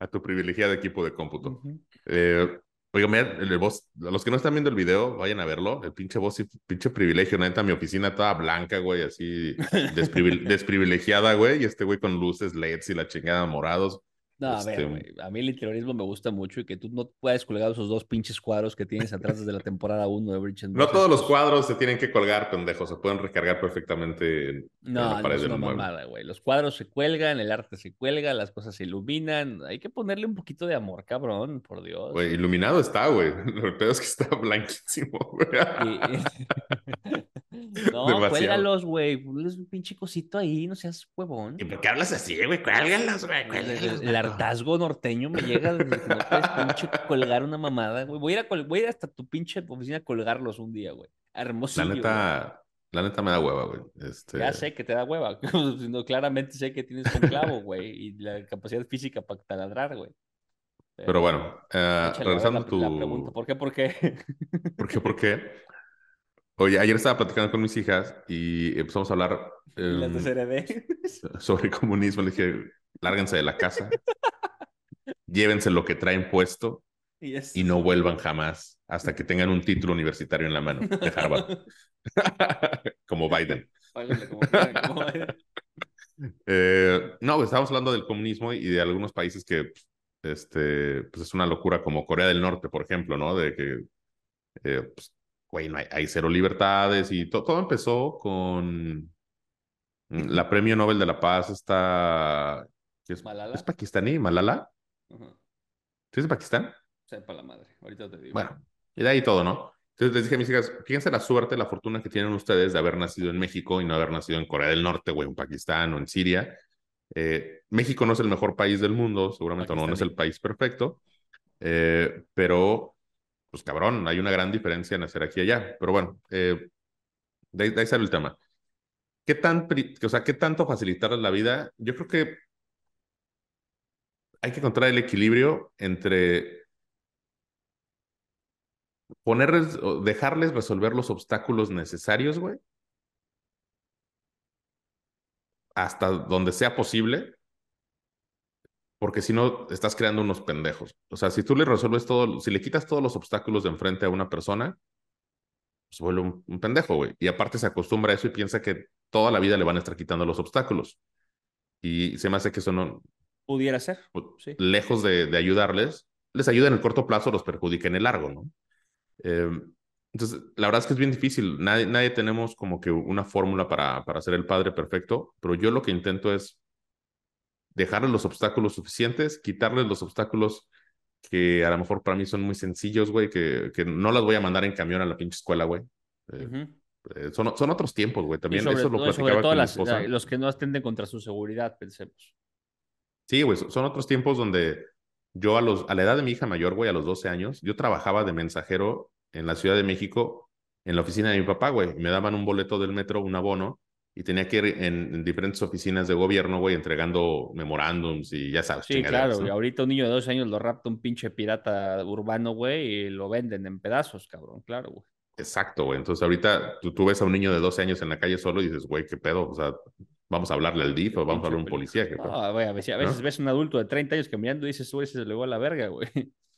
a tu privilegiado equipo de cómputo. eh, Oiga, el voz, los que no están viendo el video, vayan a verlo. El pinche voz y pinche privilegio, neta, mi oficina toda blanca, güey, así desprivilegiada, güey, y este güey con luces, LEDs y la chingada morados. No, a ver, este, a mí el interiorismo me gusta mucho y que tú no puedes colgar esos dos pinches cuadros que tienes atrás desde la temporada 1 de Bridge No todos los cuadros se tienen que colgar, pendejo, se pueden recargar perfectamente en, no, la pared no, una mamada, güey. Los cuadros se cuelgan, el arte se cuelga, las cosas se iluminan. Hay que ponerle un poquito de amor, cabrón, por Dios. Güey, iluminado está, güey. Lo peor es que está blanquísimo, güey. No, cuélgalos, güey. Ponles un pinche cosito ahí, no seas huevón. ¿Y por qué hablas así, güey? Cuélgalos, güey. El, hartazgo norteño me llega desde que no puedes pinche colgar una mamada, güey. Voy a, ir a voy a ir hasta tu pinche oficina a colgarlos un día, güey. Hermoso. La neta, la neta me da hueva, güey. Este... Ya sé que te da hueva. claramente sé que tienes un clavo, güey. Y la capacidad física para taladrar, güey. Pero, bueno, eh, regresando a tu... La pregunta, ¿por qué? ¿Por qué? ¿Por qué? ¿Por qué? Oye, ayer estaba platicando con mis hijas y empezamos a hablar Las de em, sobre comunismo. Le dije, lárguense de la casa, llévense lo que traen puesto Y, no vuelvan jamás hasta que tengan un título universitario en la mano de Harvard, como Biden. Como como. Eh, no, pues, estábamos hablando del comunismo y de algunos países que este, pues es una locura, como Corea del Norte, por ejemplo, ¿no? De que, eh, pues, güey, no hay, hay cero libertades y to- todo empezó con mm, la Premio Nobel de la Paz, esta... ¿qué es, ¿Malala? ¿Es pakistaní? ¿Malala? Ajá. ¿Sí es de Pakistán? Sepa la madre. Ahorita te digo. Bueno, y de ahí todo, ¿no? Entonces les dije a mis hijas, fíjense la suerte, la fortuna que tienen ustedes de haber nacido en México y no haber nacido en Corea del Norte, o en Pakistán o en Siria. Eh, México no es el mejor país del mundo, seguramente no, no es el país perfecto, eh, pero, pues cabrón, hay una gran diferencia en nacer aquí y allá. Pero bueno, eh, de, ahí- sale el tema. ¿Qué, tan, o sea, ¿Qué tanto facilitarles la vida? Yo creo que hay que encontrar el equilibrio entre ponerles, dejarles resolver los obstáculos necesarios, güey, hasta donde sea posible, porque si no, estás creando unos pendejos. O sea, si tú le resuelves todo, si le quitas todos los obstáculos de enfrente a una persona, se vuelve un, un pendejo, güey. Y aparte se acostumbra a eso y piensa que toda la vida le van a estar quitando los obstáculos. Y se me hace que eso no, Pudiera ser. Sí. lejos de, de ayudarles, les ayuda en el corto plazo, los perjudica en el largo, ¿no? Eh, entonces, la verdad es que es bien difícil. Nadie, nadie tenemos como que una fórmula para, para ser el padre perfecto, pero yo lo que intento es dejarles los obstáculos suficientes, quitarles los obstáculos que a lo mejor para mí son muy sencillos, güey, que, que no las voy a mandar en camión a la pinche escuela, güey. Eh, eh, son, son otros tiempos, güey. También sobre, eso lo todo, sobre platicaba todo con mi las- esposa. la- los que no atenden contra su seguridad, pensemos. Sí, güey, son son otros tiempos donde yo a, los, a la edad de mi hija mayor, güey, a los 12 años, yo trabajaba de mensajero en la Ciudad de México, en la oficina de mi papá, güey. Me daban un boleto del metro, un abono, y tenía que ir en, en diferentes oficinas de gobierno, güey, entregando memorándums y ya sabes, Sí, claro. ¿no? Y ahorita un niño de 12 años lo rapta un pinche pirata urbano, güey, y lo venden en pedazos, cabrón. Claro, güey. Exacto, güey. Entonces ahorita tú, tú ves a un niño de 12 años en la calle solo y dices, güey, ¿qué pedo? O sea, vamos a hablarle al DIF o vamos a hablarle a un policía. ¿qué pedo? No, güey, a veces, a veces ves un adulto de 30 años caminando y dices, güey, se le va a la verga, güey.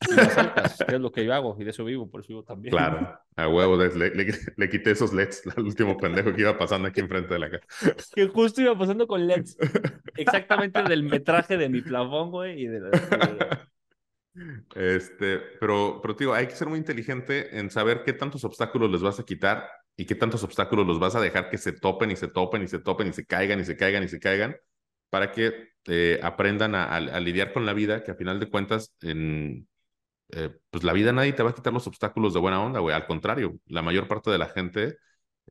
Asaltas, que es lo que yo hago, y de eso vivo, por eso vivo también. Claro, a huevo, le, le, quité esos LEDs al último pendejo que iba pasando aquí enfrente de la casa. Que justo iba pasando con LEDs. Exactamente del metraje de mi plafón, güey, y de la- de- Este, pero, pero digo, hay que ser muy inteligente en saber qué tantos obstáculos les vas a quitar y qué tantos obstáculos los vas a dejar que se topen y se topen y se topen y se caigan y se caigan y se caigan para que eh, aprendan a, a- a lidiar con la vida, que a final de cuentas, en, eh, pues la vida nadie te va a quitar los obstáculos de buena onda, güey. Al contrario, la mayor parte de la gente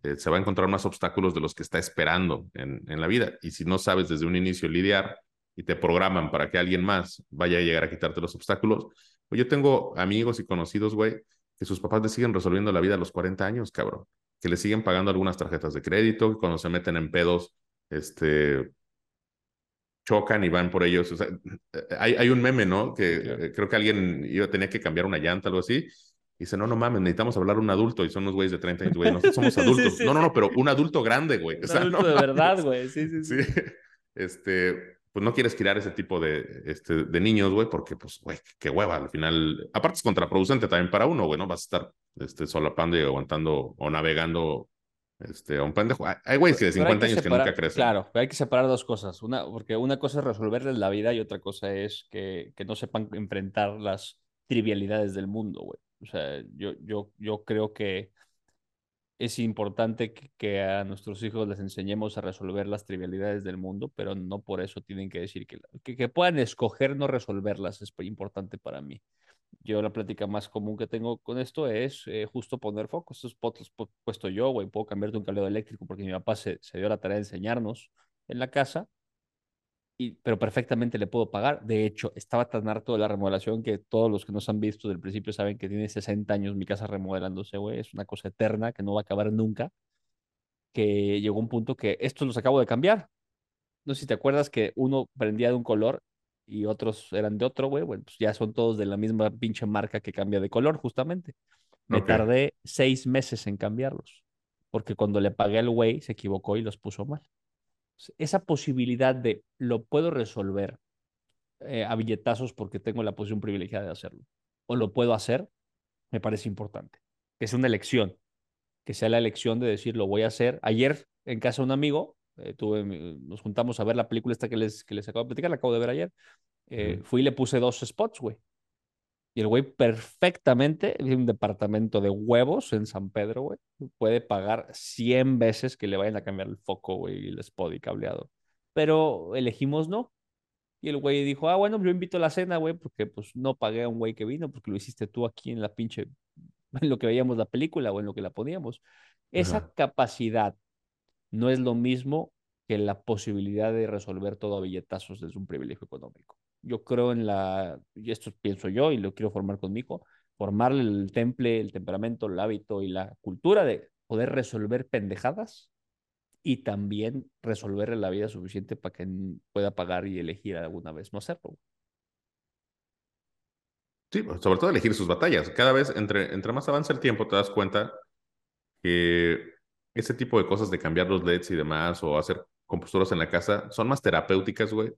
eh, se va a encontrar más obstáculos de los que está esperando en, en la vida. Y si no sabes desde un inicio lidiar y te programan para que alguien más vaya a llegar a quitarte los obstáculos, pues yo tengo amigos y conocidos, güey, que sus papás le siguen resolviendo la vida a los 40 años, cabrón. Que le siguen pagando algunas tarjetas de crédito, que cuando se meten en pedos, este, chocan y van por ellos. O sea, hay, hay un meme, ¿no? Que Claro. eh, creo que alguien iba, tenía que cambiar una llanta, algo así. Y dice, no, no mames, necesitamos hablar a un adulto. Y son unos güeyes de 30 años, güey. Nosotros somos adultos. sí, no, no, no, pero un adulto grande, güey. O Un sea, adulto no de mames. verdad, güey. Sí, sí, sí. Sí. Este, pues no quieres criar ese tipo de, este, de niños, güey, porque, pues, güey, qué hueva. Al final, aparte es contraproducente también para uno, güey, ¿no? Vas a estar este, solapando y aguantando o navegando este, un pendejo. Hay- güeyes que de Pero hay 50 años separar- que nunca crecen. Claro, pero hay que separar dos cosas. Una, porque una cosa es resolverles la vida y otra cosa es que, que no sepan enfrentar las trivialidades del mundo, güey. O sea, yo, yo, yo creo que es importante que, que a nuestros hijos les enseñemos a resolver las trivialidades del mundo, pero no por eso tienen que decir que, que, que puedan escoger no resolverlas es importante para mí. Yo la plática más común que tengo con esto es eh, justo poner focos. Estos potos he puesto yo, güey. Puedo cambiarte un cableado eléctrico porque mi papá se, se dio la tarea de enseñarnos en la casa. Y, pero perfectamente le puedo pagar. De hecho, estaba tan harto de la remodelación que todos los que nos han visto del principio saben que tiene 60 años mi casa remodelándose, güey. Es una cosa eterna que no va a acabar nunca. Que llegó un punto que estos los acabo de cambiar. No sé si te acuerdas que uno prendía de un color y otros eran de otro, güey. Bueno, pues ya son todos de la misma pinche marca que cambia de color, justamente. Me tardé seis meses en cambiarlos. porque cuando le pagué al güey se equivocó y los puso mal. Esa posibilidad de lo puedo resolver eh, a billetazos porque tengo la posición privilegiada de hacerlo, o lo puedo hacer, me parece importante. Que es una elección, que sea la elección de decir lo voy a hacer. Ayer en casa de un amigo, eh, tuve, nos juntamos a ver la película esta que les, que les acabo de platicar, la acabo de ver ayer. Eh, fui y le puse dos spots, güey. Y el güey perfectamente, en un departamento de huevos en San Pedro, güey, puede pagar 100 veces que le vayan a cambiar el foco, güey, y el spot y cableado. Pero elegimos no. Y el güey dijo, ah, bueno, yo invito a la cena, güey, porque pues no pagué a un güey que vino, porque lo hiciste tú aquí en la pinche, en lo que veíamos la película o en lo que la poníamos. Esa capacidad no es lo mismo que la posibilidad de resolver todo a billetazos desde un privilegio económico yo creo en la, y esto pienso yo y lo quiero formar conmigo, formarle el temple, el temperamento, el hábito y la cultura de poder resolver pendejadas y también resolverle la vida suficiente para que pueda pagar y elegir alguna vez no hacerlo. Sí, pues, sobre todo elegir sus batallas. Cada vez, entre, entre más avanza el tiempo, te das cuenta que ese tipo de cosas de cambiar los LEDs y demás, o hacer composturas en la casa, son más terapéuticas, güey,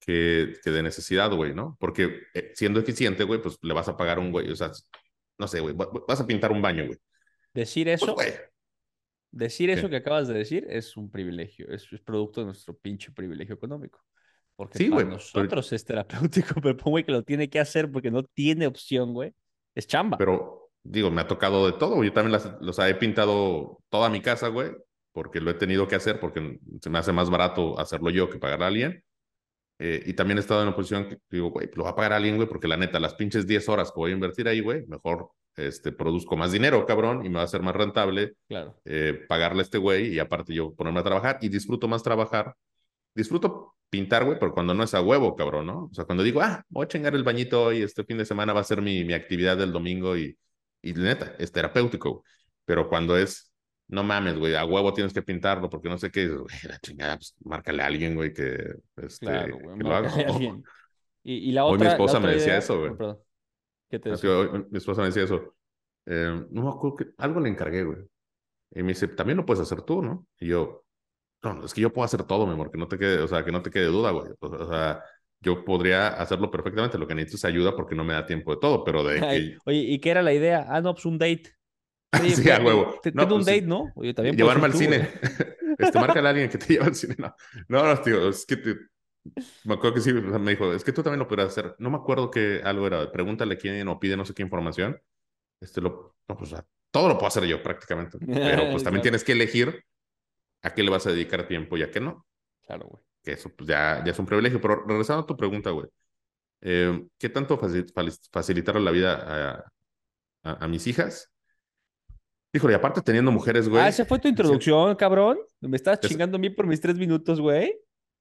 que, que de necesidad, güey, ¿no? Porque eh, siendo eficiente, güey, pues le vas a pagar un güey, o sea, no sé, güey, vas a pintar un baño, güey. Decir pues, eso, decir eso que acabas de decir es un privilegio, es, producto de nuestro pinche privilegio económico. Porque sí, para nosotros es terapéutico, pero un güey que lo tiene que hacer porque no tiene opción, güey, es chamba. Pero, digo, me ha tocado de todo, yo también las, los he pintado toda mi casa, güey, porque lo he tenido que hacer, porque se me hace más barato hacerlo yo que pagar a alguien. Eh, y también he estado en una posición que digo, güey, lo va a pagar alguien, güey, porque la neta, las pinches 10 horas que voy a invertir ahí, güey, mejor este, produzco más dinero, cabrón, y me va a ser más rentable claro. Eh, pagarle a este güey y aparte yo ponerme a trabajar y disfruto más trabajar. Disfruto pintar, güey, pero cuando no es a huevo, cabrón, ¿no? O sea, cuando digo, ah, voy a chingar el bañito hoy, este fin de semana va a ser mi, mi actividad del domingo y, y neta, es terapéutico. Pero cuando es, no mames, güey, a huevo tienes que pintarlo porque no sé qué, güey, la chingada, pues márcale a alguien, güey, que, este, claro, güey, que lo haga. Y, y, la otra. Hoy mi esposa me decía eso, güey. perdón. ¿Qué te? Hoy, mi esposa me decía eso. Eh, no me acuerdo que algo le encargué, güey. Y me dice, también lo puedes hacer tú, ¿no? Y yo, no, es que yo puedo hacer todo, mi amor, que no te quede, o sea, que no te quede duda, güey. O sea, yo podría hacerlo perfectamente. Lo que necesito es ayuda porque no me da tiempo de todo, pero de. Oye, ¿y qué era la idea? Ah, no, pues un date. sí, a huevo. Te, tengo un pues, date, ¿no? Oye, también llevarme al cine. este, marca a alguien que te lleva al cine. No, no, no tío, es que te... me acuerdo que sí, me dijo, es que tú también lo podrías hacer. No me acuerdo que algo era, pregúntale quién o pide no sé qué información. Este, lo, no, pues, todo lo puedo hacer yo prácticamente. Pero pues también tienes que elegir a qué le vas a dedicar tiempo y a qué no. Claro, güey. Que eso pues ya, ya es un privilegio. Pero regresando a tu pregunta, güey. Eh, ¿Qué tanto facilitar la vida a, a, a mis hijas? Híjole, y aparte teniendo mujeres, güey. Ah, esa fue tu introducción, cabrón. Me estás chingando a mí por mis tres minutos, güey.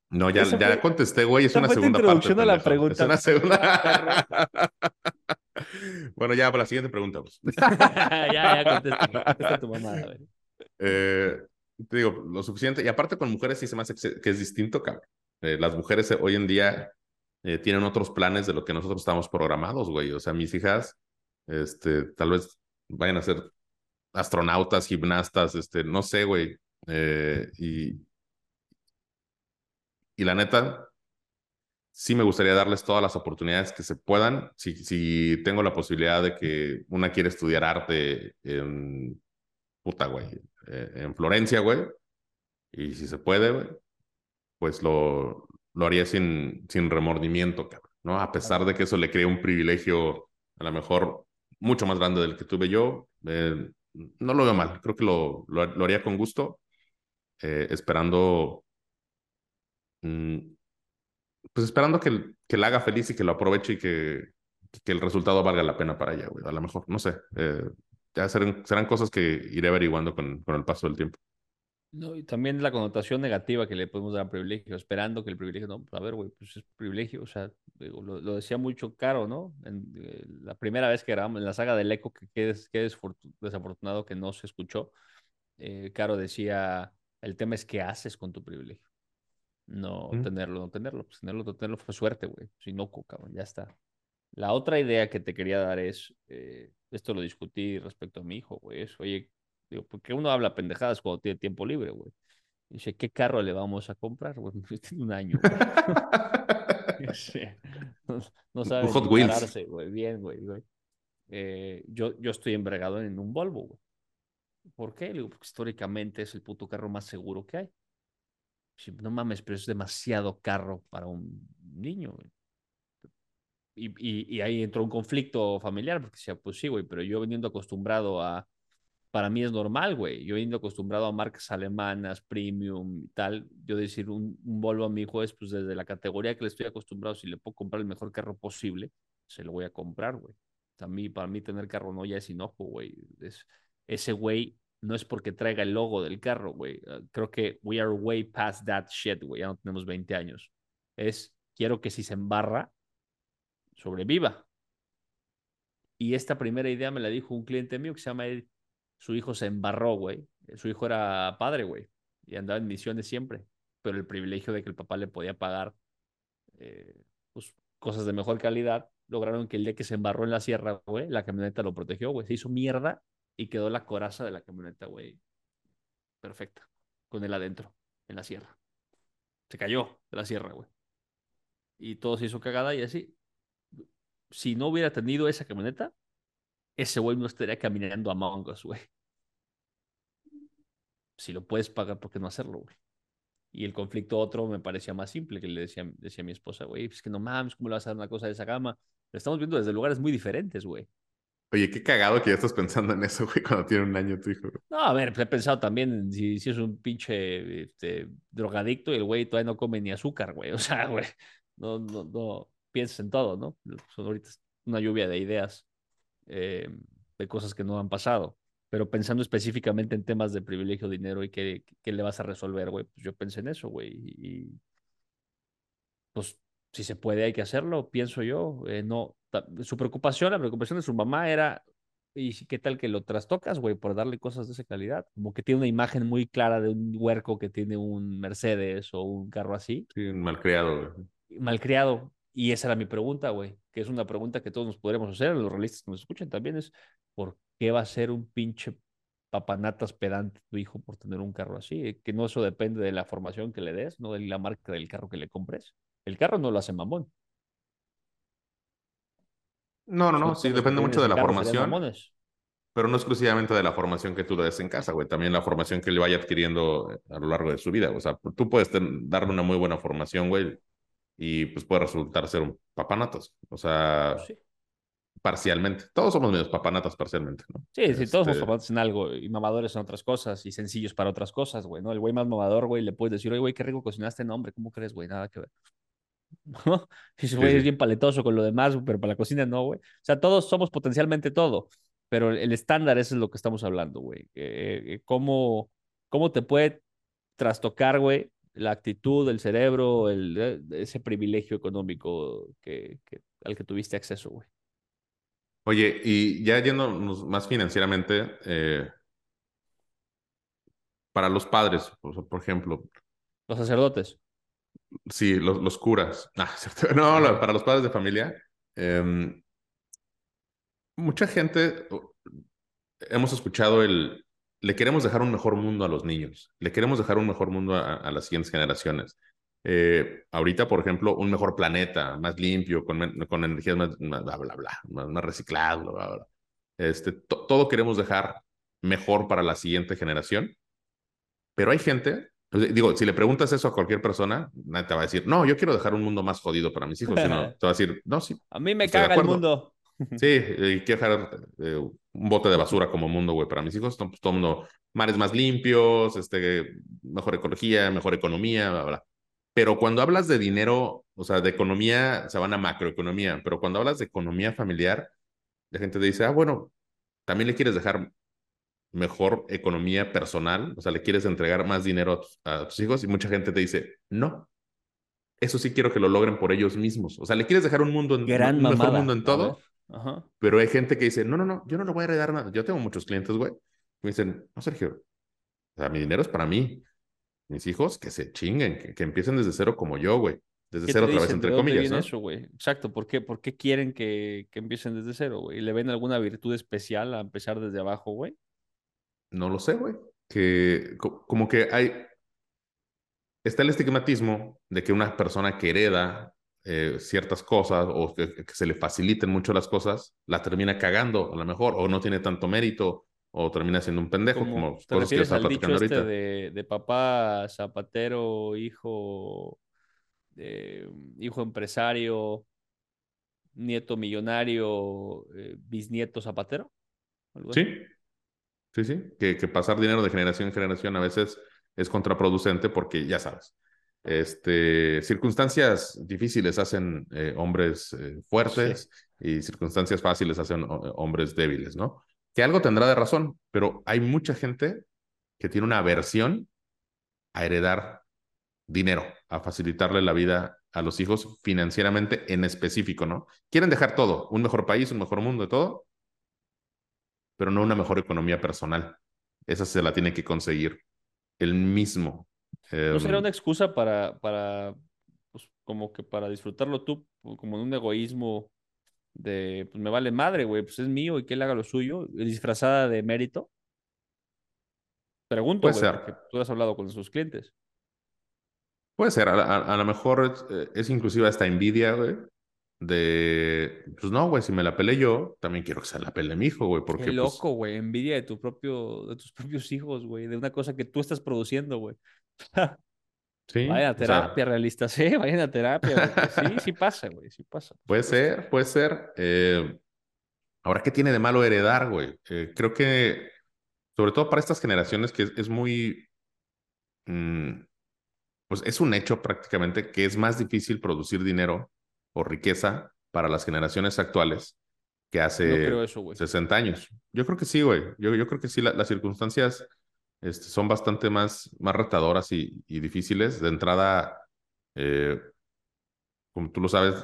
No, ya, ya contesté, güey. Es una segunda parte. introducción a la pregunta. Es una segunda. bueno, ya, para la siguiente pregunta. Pues. ya, ya contesta. Contesta tu mamá, güey. Eh, te digo, lo suficiente. Y aparte con mujeres sí se me hace que es distinto, cabrón. Eh, las mujeres hoy en día eh, tienen otros planes de lo que nosotros estamos programados, güey. O sea, mis hijas, este, tal vez vayan a ser astronautas, gimnastas, este, no sé, güey. Eh, y, y la neta, sí me gustaría darles todas las oportunidades que se puedan. Si, si tengo la posibilidad de que una quiere estudiar arte en puta, güey, eh, en Florencia, güey, y si se puede, güey, pues lo, lo haría sin, sin remordimiento, cabrón, ¿no? A pesar de que eso le crea un privilegio, a lo mejor mucho más grande del que tuve yo. Eh, no lo veo mal, creo que lo, lo, haría con gusto, eh, esperando, mm, pues esperando que, que la haga feliz y que lo aproveche y que, que el resultado valga la pena para ella, güey, a lo mejor, no sé, eh, ya serán, serán cosas que iré averiguando con, con el paso del tiempo. No, y también la connotación negativa que le podemos dar al privilegio, esperando que el privilegio, no, pues, a ver, güey, pues es privilegio, o sea, lo, decía mucho Caro, ¿no? En, eh, la primera vez que grabamos en la saga del eco, que qué desafortunado que no se escuchó, eh, Caro decía, el tema es qué haces con tu privilegio. No tenerlo, no tenerlo, pues tenerlo, no tenerlo fue suerte, güey, si no, cabrón, ya está. La otra idea que te quería dar es, eh, esto lo discutí respecto a mi hijo, güey, es, oye, Digo, porque uno habla pendejadas cuando tiene tiempo libre, güey. Dice, ¿qué carro le vamos a comprar? Güey, tiene un año. no, sabe Hot güey. Bien, güey. Eh, yo, yo estoy embregado en un Volvo, güey. ¿Por qué? digo, porque históricamente es el puto carro más seguro que hay. No mames, pero es demasiado carro para un niño, güey. Y, y, y, ahí entró un conflicto familiar, porque decía, pues sí, güey, pero yo veniendo acostumbrado a, para mí es normal, güey. Yo veniendo acostumbrado a marcas alemanas, premium y tal, yo decir un, un, Volvo a mi hijo es, pues desde la categoría que le estoy acostumbrado, si le puedo comprar el mejor carro posible, se lo voy a comprar, güey. A mí, para mí tener carro no ya es enojo, güey. Es, ese güey no es porque traiga el logo del carro, güey. Ah, creo que we are way past that shit, güey. Ya no tenemos 20 años. Es, quiero que si se embarra, sobreviva. Y esta primera idea me la dijo un cliente mío que se llama. Su hijo se embarró, güey. Su hijo era padre, güey. Y andaba en misiones siempre. Pero el privilegio de que el papá le podía pagar eh, pues, cosas de mejor calidad, lograron que el día que se embarró en la sierra, güey, la camioneta lo protegió, güey. Se hizo mierda y quedó la coraza de la camioneta, güey. Perfecta. Con él adentro, en la sierra. Se cayó de la sierra, güey. Y todo se hizo cagada y así. Si no hubiera tenido esa camioneta, ese güey no estaría caminando a Us, güey. Si lo puedes pagar, ¿por qué no hacerlo, güey? Y el conflicto otro me parecía más simple, que le decía, decía a mi esposa, güey, es que no mames, ¿cómo le vas a dar una cosa de esa gama? Lo estamos viendo desde lugares muy diferentes, güey. Oye, qué cagado que ya estás pensando en eso, güey, cuando tiene un año tu hijo. No, a ver, he pensado también si, si es un pinche este, drogadicto y el güey todavía no come ni azúcar, güey. O sea, güey, no, no, no piensas en todo, ¿no? Son ahorita una lluvia de ideas, eh, de cosas que no han pasado. Pero pensando específicamente en temas de privilegio, dinero y qué, qué le vas a resolver, güey, pues yo pensé en eso, güey. Y pues si se puede, hay que hacerlo, pienso yo. Eh, no, su preocupación, la preocupación de su mamá era, ¿y qué tal que lo trastocas, güey, por darle cosas de esa calidad? Como que tiene una imagen muy clara de un huerco que tiene un Mercedes o un carro así. Sí, un malcriado, güey. Malcriado. Y esa era mi pregunta, güey, que es una pregunta que todos nos podremos hacer, los realistas que nos escuchan también, es ¿por qué va a ser un pinche papanatas pedante tu hijo por tener un carro así? Que no eso depende de la formación que le des, no de la marca del carro que le compres. El carro no lo hace mamón. No, no, no, sí, depende mucho de la formación. Pero no exclusivamente de la formación que tú le des en casa, güey. También la formación que le vaya adquiriendo a lo largo de su vida. O sea, tú puedes darle una muy buena formación, güey, y pues puede resultar ser un papanatas. O sea, parcialmente. Todos somos medios papanatas parcialmente, ¿no? Sí, sí, todos somos este papanatas en algo y mamadores en otras cosas y sencillos para otras cosas, güey, ¿no? El güey más mamador, güey, le puedes decir, oye, güey, qué rico cocinaste, no, hombre, ¿cómo crees, güey? Nada que ver. ¿no? Y se fue bien paletoso con lo demás, pero para la cocina no, güey. O sea, todos somos potencialmente todo, pero el estándar ese es lo que estamos hablando, güey. Eh, ¿cómo, ¿Cómo te puede trastocar, güey, la actitud, el cerebro, el, eh, ese privilegio económico que, al que tuviste acceso, güey? Oye, y ya yéndonos más financieramente, eh, para los padres, por ejemplo. Los sacerdotes. Sí, los, los curas. Ah, no, para los padres de familia. Em, mucha gente, hemos escuchado el, le queremos dejar un mejor mundo a los niños, le queremos dejar un mejor mundo a, las siguientes generaciones. Eh, ahorita, por ejemplo, un mejor planeta, más limpio, con, con energías más, bla, bla, bla, más, más reciclado, bla, bla. Este, todo queremos dejar mejor para la siguiente generación, pero hay gente Digo, si le preguntas eso a cualquier persona, nadie te va a decir, no, yo quiero dejar un mundo más jodido para mis hijos. Sino, te va a decir, no, sí. A mí me caga el mundo. Sí, y quiero dejar eh, un bote de basura como mundo, güey, para mis hijos. Pues, todo mundo, mares más limpios, este, mejor ecología, mejor economía, bla, bla. Pero cuando hablas de dinero, o sea, de economía, se van a macroeconomía. Pero cuando hablas de economía familiar, la gente te dice, ah, bueno, también le quieres dejar mejor economía personal, o sea, le quieres entregar más dinero a tus, hijos y mucha gente te dice, no, eso sí quiero que lo logren por ellos mismos. O sea, le quieres dejar un mundo en, un mejor mundo en todo, pero hay gente que dice, no, no, no, yo no le voy a heredar nada. Yo tengo muchos clientes, güey, me dicen, no, Sergio, o sea, mi dinero es para mí. Mis hijos que se chinguen, que, empiecen desde cero como yo, güey. Desde cero otra vez, entre comillas, ¿no? eso, güey? Exacto. ¿Por qué, ¿Por qué quieren que, que empiecen desde cero, güey? ¿Le ven alguna virtud especial a empezar desde abajo, güey? No lo sé, güey. Que como que hay, está el estigmatismo de que una persona que hereda eh, ciertas cosas o que, se le faciliten mucho las cosas, la termina cagando a lo mejor, o no tiene tanto mérito, o termina siendo un pendejo, como, te cosas que al dicho este De, de, papá zapatero, hijo, eh, hijo empresario, nieto millonario, eh, bisnieto zapatero. Sí, sí, sí, que, que pasar dinero de generación en generación a veces es contraproducente porque ya sabes, este, circunstancias difíciles hacen eh, hombres eh, fuertes y circunstancias fáciles hacen hombres débiles, ¿no? Que algo tendrá de razón, pero hay mucha gente que tiene una aversión a heredar dinero, a facilitarle la vida a los hijos financieramente en específico, ¿no? Quieren dejar todo, un mejor país, un mejor mundo, todo, pero no una mejor economía personal. Esa se la tiene que conseguir el mismo. ¿No será em, una excusa para, para pues, como que para disfrutarlo tú, como en un egoísmo de, pues me vale madre, güey, pues es mío y que él haga lo suyo, disfrazada de mérito? Pregunto, güey, porque tú has hablado con sus clientes. Puede ser, a, lo mejor es, eh, es, inclusive hasta envidia, güey, de, pues no, güey, si me la peleé yo, también quiero que se la pele mi hijo, güey, porque... Qué pues loco, güey, envidia de, tu propio, de tus propios hijos, güey, de una cosa que tú estás produciendo, güey. sí. Vaya a terapia, realista, sí, vayan a terapia, Sí, sí pasa, güey, sí pasa. Puede ser, puede ser. Eh, ahora, ¿qué tiene de malo heredar, güey? Eh, creo que, sobre todo para estas generaciones, que es, muy... Mm, pues es un hecho prácticamente que es más difícil producir dinero o riqueza para las generaciones actuales que hace 60 años. Yo creo que sí, güey. Yo, yo creo que sí, las circunstancias este, son bastante más, más retadoras y, difíciles. De entrada, eh, como tú lo sabes,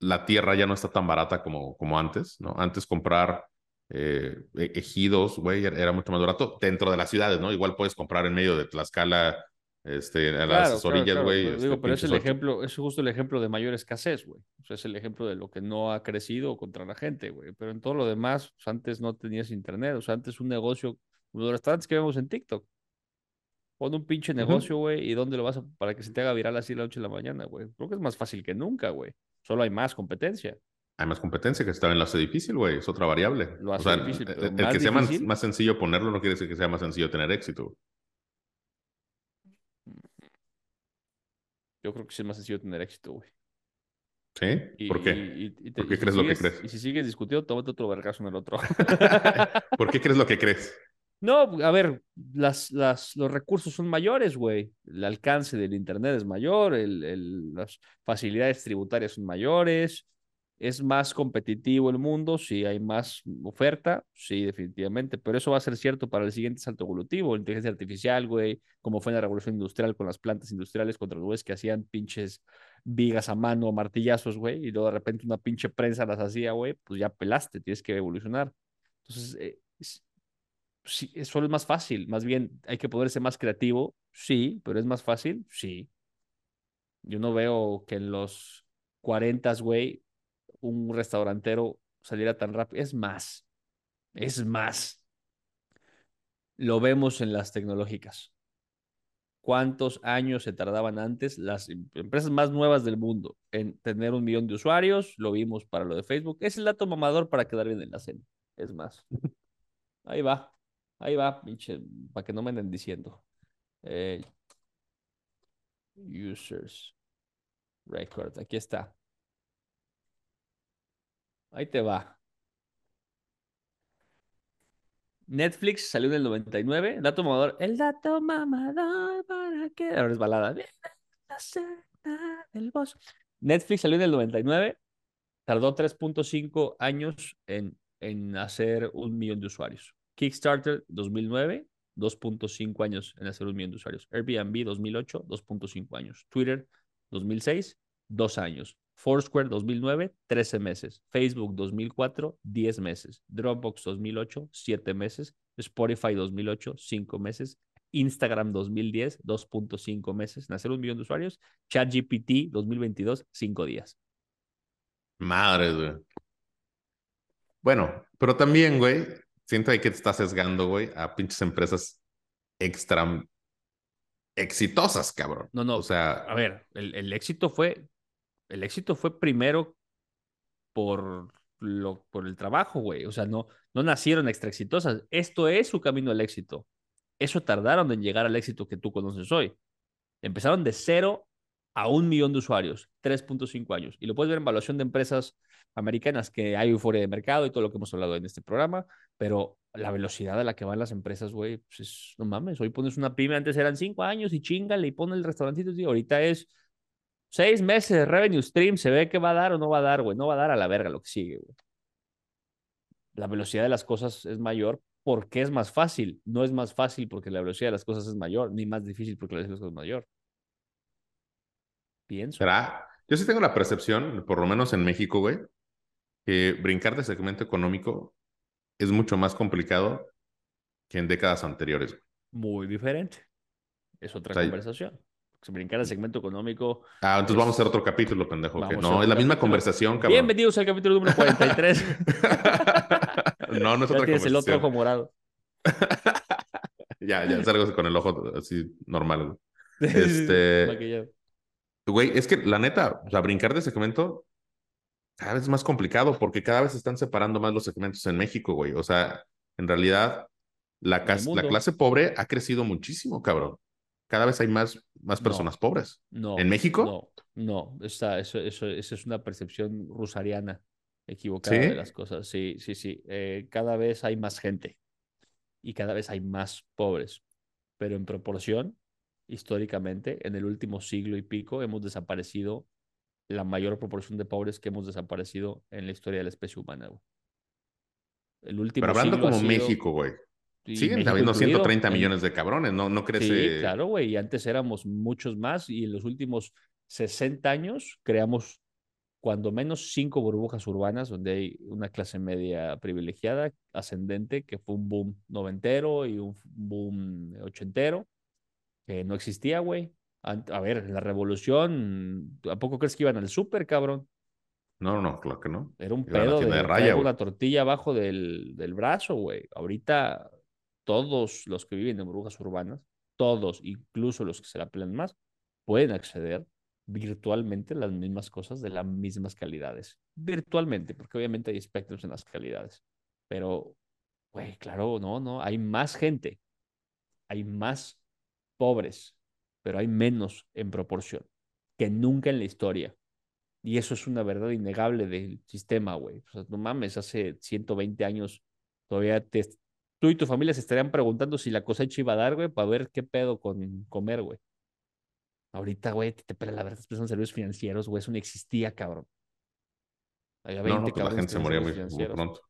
la tierra ya no está tan barata como, como antes, ¿no? Antes comprar eh, e, ejidos, güey, era mucho más barato dentro de las ciudades, ¿no? Igual puedes comprar en medio de Tlaxcala este, a las orillas, güey. pero, este, pero es el ejemplo, es justo el ejemplo de mayor escasez, güey. O sea, es el ejemplo de lo que no ha crecido contra la gente, güey. Pero en todo lo demás, pues, antes no tenías internet, o sea, antes un negocio, los restaurantes que vemos en TikTok. Pon un pinche negocio, güey, y dónde lo vas a, para que se te haga viral así a la noche de la mañana, güey. Creo que es más fácil que nunca, güey. Solo hay más competencia. Hay más competencia que estar en lo hace difícil, güey. Es otra variable. Lo hace difícil. el, que sea más, más, sencillo ponerlo no quiere decir que sea más sencillo tener éxito. Yo creo que sí es más sencillo tener éxito, güey. ¿Sí? ¿Por qué? ¿Por qué crees lo que crees? Y si sigues discutiendo, tómate otro vergazo en el otro. ¿Por qué crees lo que crees? No, a ver, las, las, los recursos son mayores, güey. El alcance del Internet es mayor, el, el, las facilidades tributarias son mayores, ¿Es más competitivo el mundo? Sí, hay más oferta, sí, definitivamente, pero eso va a ser cierto para el siguiente salto evolutivo, inteligencia artificial, güey, como fue en la revolución industrial con las plantas industriales contra los güeyes que hacían pinches vigas a mano, martillazos, güey, y luego de repente una pinche prensa las hacía, güey, pues ya pelaste, tienes que evolucionar. Entonces, eh, sí, solo es más fácil, más bien hay que poderse más creativo, sí, pero es más fácil, sí. Yo no veo que en los 40, güey, un restaurantero saliera tan rápido. Es más, es más. Lo vemos en las tecnológicas. ¿Cuántos años se tardaban antes las em, empresas más nuevas del mundo en tener un millón de usuarios? Lo vimos para lo de Facebook. Es el dato mamador para quedar bien en la cena. Es más. Ahí va. Ahí va, pinche, para que no me anden diciendo. Eh, users. Record. Aquí está. Ahí te va. Netflix salió en el 99. Dato mamador. El dato mamador para qué. Ahora es balada. del boss. Netflix salió en el 99. Tardó 3.5 años en, en hacer un millón de usuarios. Kickstarter 2009. 2.5 años en hacer un millón de usuarios. Airbnb 2008, 2.5 años. Twitter 2006, 2 años. Foursquare 2009, 13 meses. Facebook 2004, 10 meses. Dropbox 2008, 7 meses. Spotify 2008, 5 meses. Instagram 2010, 2.5 meses. Nacer un millón de usuarios. ChatGPT 2022, 5 días. Madre, güey. Bueno, pero también, güey, siento ahí que te estás sesgando, güey, a pinches empresas extra exitosas, cabrón. No, no. O sea, a ver, el, el éxito fue, el éxito fue primero por lo, por el trabajo, güey. O sea, no, no nacieron extra exitosas. Esto es su camino al éxito. Eso tardaron en llegar al éxito que tú conoces hoy. Empezaron de cero a un millón de usuarios, 3.5 años. Y lo puedes ver en evaluación de empresas americanas, que hay euforia de mercado y todo lo que hemos hablado en este programa, pero la velocidad a la que van las empresas, güey, pues es, no mames, hoy pones una pyme, antes eran cinco años y chingale y pone el restaurantito, tío, ahorita es seis meses de revenue stream, se ve que va a dar o no va a dar, güey, no va a dar a la verga lo que sigue, güey. La velocidad de las cosas es mayor porque es más fácil, no es más fácil porque la velocidad de las cosas es mayor, ni más difícil porque la velocidad de las cosas es mayor. Pienso. ¿Será? Yo sí tengo la percepción, por lo menos en México, güey, que brincar de segmento económico es mucho más complicado que en décadas anteriores. Muy diferente. Es otra conversación. Si brincar al segmento económico. Ah, entonces vamos a hacer otro capítulo, pendejo. Que no, es la misma conversación, cabrón. Bienvenidos al capítulo número 43. no, no es otra tienes el otro ojo morado. ya, ya salgo con el ojo así normal. Este. Güey, es que la neta, o sea, brincar de segmento cada vez es más complicado porque cada vez se están separando más los segmentos en México, güey. O sea, en realidad, la, la clase pobre ha crecido muchísimo, cabrón. Cada vez hay más, más personas pobres. No. ¿En México? No, no. Eso, eso, eso es una percepción rusariana equivocada de las cosas. Sí, sí, sí. Eh, cada vez hay más gente y cada vez hay más pobres. Pero en proporción, históricamente, en el último siglo y pico, hemos desaparecido la mayor proporción de pobres que hemos desaparecido en la historia de la especie humana. El último Pero hablando como México, güey. Siguen habiendo 130 millones de cabrones, ¿no? No crece. Sí, claro, güey. Y antes éramos muchos más y en los últimos 60 años creamos cuando menos cinco burbujas urbanas donde hay una clase media privilegiada, ascendente, que fue un boom noventero y un boom ochentero, que no existía, güey. A ver, la revolución, ¿a poco crees que iban al súper, cabrón? No, no, claro que no. Era un pedo de, raya, una tortilla abajo del, del brazo, güey. Ahorita todos los que viven en burbujas urbanas, todos, incluso los que se la pelean más, pueden acceder virtualmente a las mismas cosas de las mismas calidades. Virtualmente, porque obviamente hay espectros en las calidades. Pero, güey, claro, no, no, hay más gente, hay más pobres, pero hay menos en proporción que nunca en la historia. Y eso es una verdad innegable del sistema, güey. O sea, no mames, hace 120 años todavía tú y tu familia se estarían preguntando si la cosecha iba a dar, güey, para ver qué pedo con comer, güey. Ahorita, güey, te, te la verdad, en servicios financieros, güey, eso no existía, cabrón. Había 20 no, no, pues la gente se moría muy, pronto.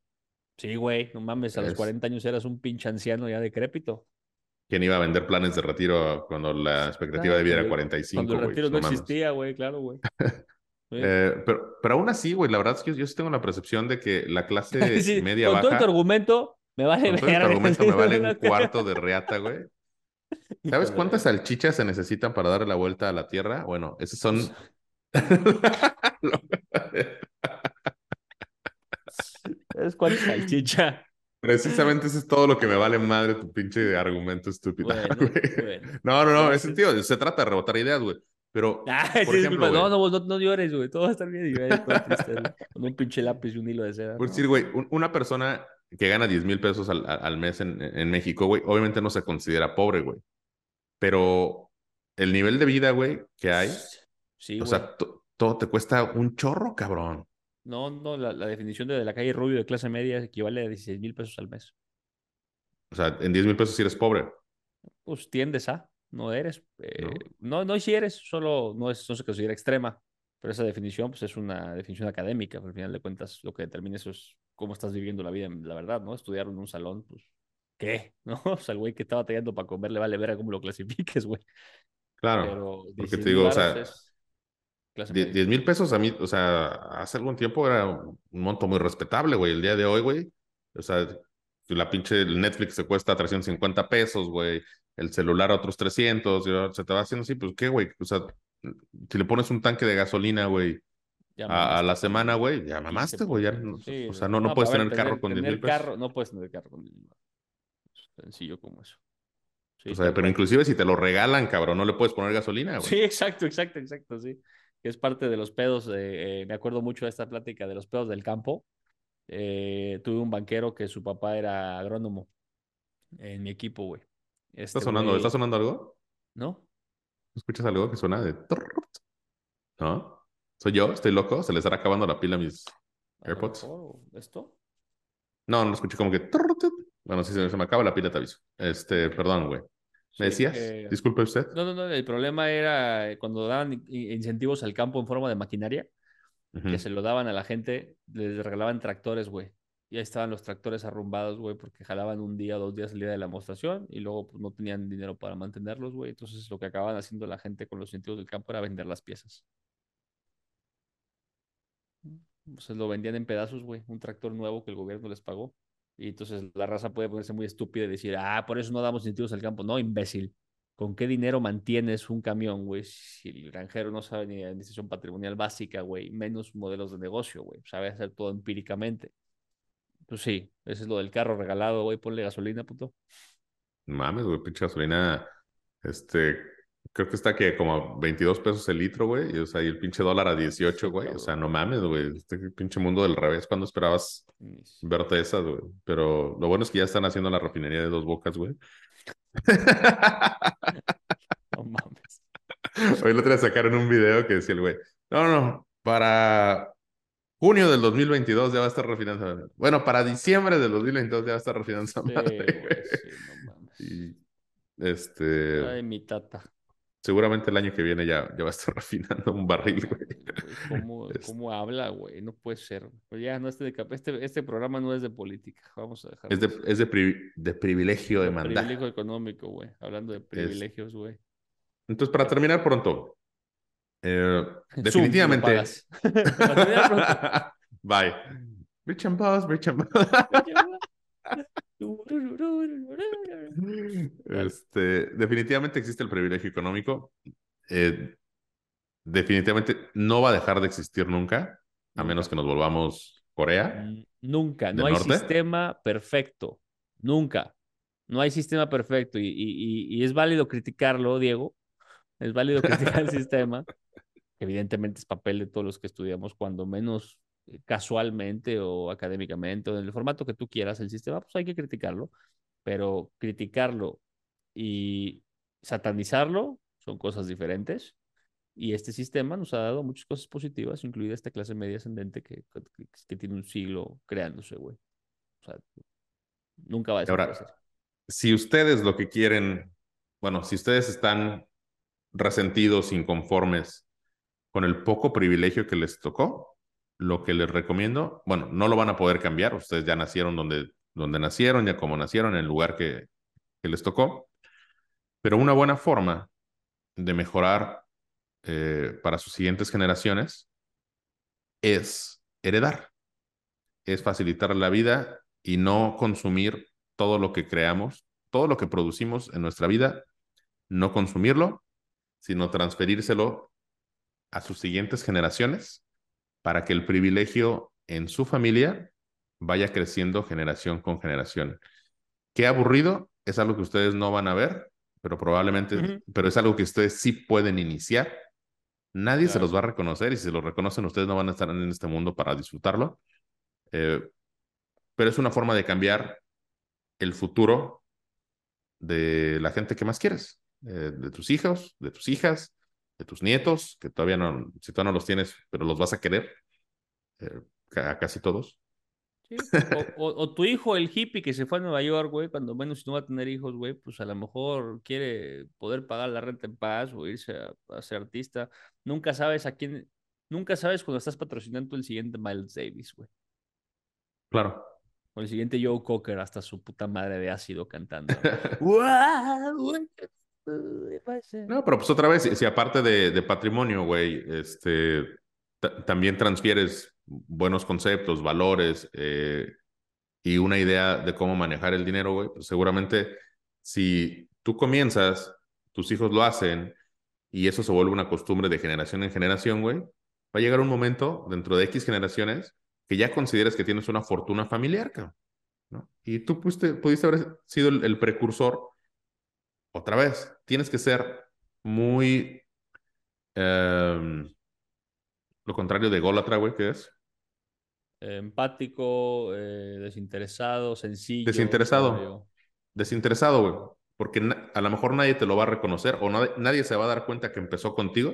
Sí, güey, no mames, a los 40 años eras un pinche anciano ya decrépito. ¿Quién iba a vender planes de retiro cuando la expectativa de vida era 45? Cuando el retiro no, existía, güey, claro, güey. Eh, pero, pero aún así, güey, la verdad es que yo, sí tengo la percepción de que la clase media con baja. Con todo tu argumento, me vale con todo este argumento me vale un cuarto de reata, güey. ¿Sabes cuántas salchichas se necesitan para darle la vuelta a la Tierra? Bueno, esas son. ¿Sabes cuánta salchicha? Precisamente eso es todo lo que me vale madre tu pinche argumento estúpido. No, no, no, ese tío, se trata de rebotar ideas, güey. Pero, por ejemplo, no, no, no, no, llores, güey. Todo va a estar bien. con un pinche lápiz y un hilo de seda. Por decir, güey, una persona que gana 10 mil pesos al, al mes en, en, México, güey, obviamente no se considera pobre, güey. Pero el nivel de vida, güey, que hay, sí, o sea, todo te cuesta un chorro, cabrón. No, no, la, la definición de, la calle rubio de clase media equivale a 16 mil pesos al mes. O sea, en 10 mil pesos si eres pobre. Pues tiendes a, no eres. Eh, no. no, si eres, solo no, es, no se considera extrema. Pero esa definición, pues es una definición académica. Al final de cuentas, lo que determina eso es cómo estás viviendo la vida, la verdad, ¿no? Estudiar en un salón, pues, ¿qué? ¿No? O sea, el güey que estaba tallando para comer le vale ver a cómo lo clasifiques, güey. Claro, porque te digo, o sea, 10 mil pesos a mí, o sea, hace algún tiempo era un monto muy respetable, güey. El día de hoy, güey, o sea, la pinche Netflix se cuesta 350 pesos, güey. El celular a otros 300, se te va haciendo así, pues qué, güey. O sea, si le pones un tanque de gasolina, güey, a, la semana, güey, ya mamaste, güey. o sea, no, no, puedes tener, carro con 10 mil pesos. no puedes tener carro con 10 mil Sencillo como eso. o sea, pero inclusive si te lo regalan, cabrón, no le puedes poner gasolina, güey. Sí, exacto, exacto, exacto, sí. Que es parte de los pedos, eh, me acuerdo mucho de esta plática de los pedos del campo. Eh, tuve un banquero que su papá era agrónomo en mi equipo, güey. ¿Está este sonando? ¿Está sonando algo? ¿No? ¿Escuchas algo que suena de... ¿No? ¿Soy yo? ¿Estoy loco? ¿Se les estará acabando la pila a mis AirPods? ¿Esto? No, no escuché como que... Bueno, si se, me acaba la pila te aviso. Este, perdón, güey. ¿Me decías? Disculpe usted. No, no, no. El problema era cuando daban incentivos al campo en forma de maquinaria, que se lo daban a la gente, les regalaban tractores, güey. Y ahí estaban los tractores arrumbados, güey, porque jalaban un día o dos días el día de la demostración y luego pues, no tenían dinero para mantenerlos, güey. Entonces lo que acababan haciendo la gente con los incentivos del campo era vender las piezas. Entonces lo vendían en pedazos, güey. Un tractor nuevo que el gobierno les pagó. Y entonces la raza puede ponerse muy estúpida y decir, ah, por eso no damos incentivos al campo. No, imbécil. ¿Con qué dinero mantienes un camión, güey? Si el granjero no sabe ni de administración patrimonial básica, güey, menos modelos de negocio, güey. Sabe hacer todo empíricamente. Pues sí, ese es lo del carro regalado, güey. Ponle gasolina, puto. Mames, güey, pinche gasolina. Este, Creo que está que como 22 pesos el litro, güey. Y, o sea, y el pinche dólar a 18, güey. O sea, no mames, güey. Este pinche mundo del revés. ¿Cuándo esperabas verte esas, güey? Pero lo bueno es que ya están haciendo la refinería de dos bocas, güey. No mames. Hoy lo sacar sacaron un video que decía el güey. No, no, para junio del 2022 ya va a estar refinando. Bueno, para diciembre del 2022 ya va a estar madre, güey. Sí, no mames. Y este. Ay, mi tata seguramente el año que viene ya, ya va a estar refinando un barril, güey. ¿Cómo, ¿Cómo, habla, güey? No puede ser. Pues ya, no, este, este, este programa no es de política. Vamos a dejar. Es de, es de, privilegio de, mandar. Privilegio económico, güey. Hablando de privilegios, güey. Entonces, para terminar pronto, eh, definitivamente. Bye. Rich and Boss, Rich and Boss. Este, definitivamente existe el privilegio económico. Eh, definitivamente no va a dejar de existir nunca, a menos que nos volvamos Corea. Nunca, no hay sistema perfecto, nunca. No hay sistema perfecto y, es válido criticarlo, Diego. Es válido criticar el sistema. Evidentemente es papel de todos los que estudiamos, cuando menos casualmente o académicamente o en el formato que tú quieras el sistema, pues hay que criticarlo pero criticarlo y satanizarlo son cosas diferentes. Y este sistema nos ha dado muchas cosas positivas, incluida esta clase media ascendente que, que, tiene un siglo creándose, güey. O sea, nunca va a desaparecer. Ahora, si ustedes lo que quieren, bueno, si ustedes están resentidos, inconformes con el poco privilegio que les tocó, lo que les recomiendo, bueno, no lo van a poder cambiar, ustedes ya nacieron donde donde nacieron, ya como nacieron, en el lugar que, les tocó. Pero una buena forma de mejorar eh, para sus siguientes generaciones es heredar, es facilitar la vida y no consumir todo lo que creamos, todo lo que producimos en nuestra vida, no consumirlo, sino transferírselo a sus siguientes generaciones para que el privilegio en su familia vaya creciendo generación con generación. Qué aburrido, es algo que ustedes no van a ver, pero probablemente, pero es algo que ustedes sí pueden iniciar. Nadie se los va a reconocer y si se los reconocen ustedes no van a estar en este mundo para disfrutarlo. Eh, pero es una forma de cambiar el futuro de la gente que más quieres, eh, de tus hijos, de tus hijas, de tus nietos, que todavía no, si todavía no los tienes, pero los vas a querer, eh, a casi todos. O, tu hijo, el hippie que se fue a Nueva York, güey, cuando menos si no va a tener hijos, güey, pues a lo mejor quiere poder pagar la renta en paz o irse a, ser artista. Nunca sabes a quién, nunca sabes cuando estás patrocinando el siguiente Miles Davis, güey. Claro. O el siguiente Joe Cocker, hasta su puta madre de ácido cantando. no, pero pues otra vez, si, aparte de, patrimonio, güey, este, también transfieres buenos conceptos, valores eh, y una idea de cómo manejar el dinero, güey, pues seguramente si tú comienzas, tus hijos lo hacen y eso se vuelve una costumbre de generación en generación, güey, va a llegar un momento dentro de X generaciones que ya consideres que tienes una fortuna familiar, ¿no? Y tú pudiste, pudiste haber sido el, precursor. Otra vez, tienes que ser muy... Em, lo contrario de Golatra, güey, ¿qué es? empático, eh, desinteresado, sencillo. Desinteresado. Desinteresado, güey. Porque a lo mejor nadie te lo va a reconocer o nadie, se va a dar cuenta que empezó contigo.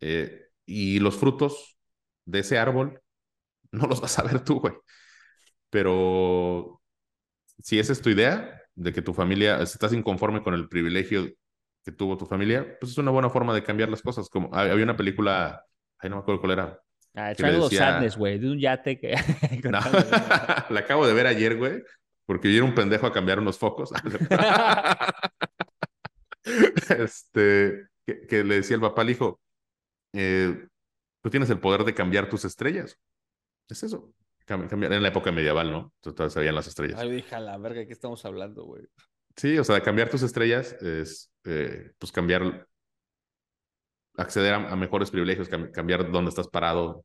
Eh, y los frutos de ese árbol no los vas a ver tú, güey. Pero si esa es tu idea, de que tu familia, si estás inconforme con el privilegio que tuvo tu familia, pues es una buena forma de cambiar las cosas. Como había una película, ay, no me acuerdo cuál era, Ah, Triangle decía... Sadness, güey, de un yate que... no, la acabo de ver ayer, güey, porque yo era un pendejo a cambiar unos focos. este, que, le decía el papá al hijo, eh, tú tienes el poder de cambiar tus estrellas. Es eso. Cambiar, en la época medieval, ¿no? Entonces sabían las estrellas. Ay, hija, la verga, ¿qué estamos hablando, güey? Sí, o sea, cambiar tus estrellas es, eh, pues, cambiar acceder a, mejores privilegios, cambiar dónde estás parado,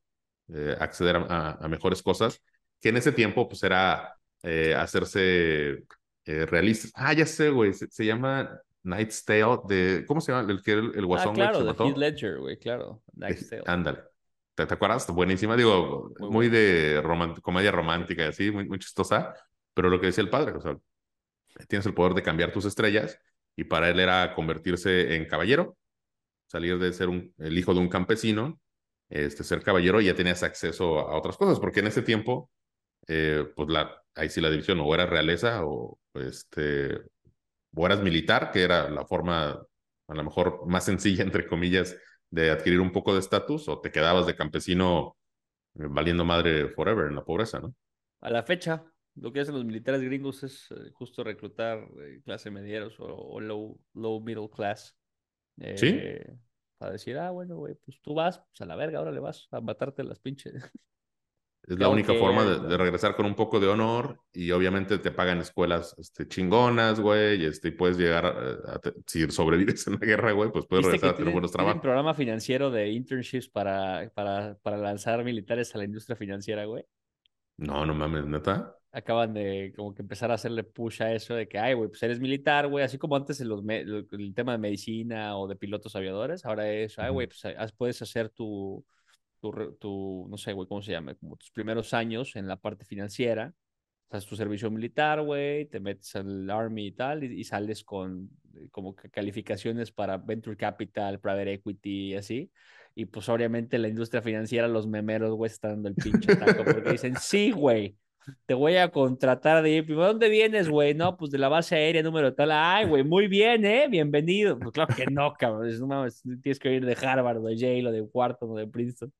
eh, acceder a, mejores cosas, que en ese tiempo pues era eh, hacerse realistas. Ah, ya sé, güey, se, llama Night's Tale de, ¿cómo se llama? El que el, el guasón, ah, claro, de Heath Ledger, güey, claro, Night's Tale. Ándale. ¿Te, acuerdas? Buenísima, digo, muy, de comedia romántica y así, muy, muy chistosa, pero lo que decía el padre, o sea, tienes el poder de cambiar tus estrellas y para él era convertirse en caballero salir de ser un, el hijo de un campesino, este, ser caballero, y ya tenías acceso a otras cosas, porque en ese tiempo, eh, pues la, ahí sí la división, o era realeza o, este, o eras militar, que era la forma a lo mejor más sencilla, entre comillas, de adquirir un poco de estatus, o te quedabas de campesino eh, valiendo madre forever en la pobreza, ¿no? A la fecha, lo que hacen los militares gringos es eh, justo reclutar clase medieros o, o, low, low middle class ¿Sí? Eh, para decir, ah, bueno, güey, pues tú vas pues a la verga, ahora le vas a matarte las pinches. Es la única forma de, regresar con un poco de honor y obviamente te pagan escuelas este, chingonas, güey, y, este, puedes llegar a, si sobrevives en la guerra, güey, pues puedes regresar a tener buenos trabajos. un programa financiero de internships para, para, para lanzar militares a la industria financiera, güey? No, no mames, neta acaban de como que empezar a hacerle push a eso de que, ay, güey, pues eres militar, güey, así como antes en los el tema de medicina o de pilotos aviadores, ahora es, ay, güey, pues puedes hacer tu, tu, no sé, güey, ¿cómo se llama? Como tus primeros años en la parte financiera, haces tu servicio militar, güey, te metes al Army y tal, y, sales con eh, como calificaciones para Venture Capital, Private Equity y así. Y pues obviamente la industria financiera, los memeros, güey, están dando el pinche taco porque dicen, sí, güey, te voy a contratar de ir. ¿Dónde vienes, güey? No, pues de la base aérea número tal. Ay, güey, muy bien, ¿eh? Bienvenido. Pues claro que no, cabrón. No tienes que ir de Harvard, de Yale, o de Wharton, o de Princeton.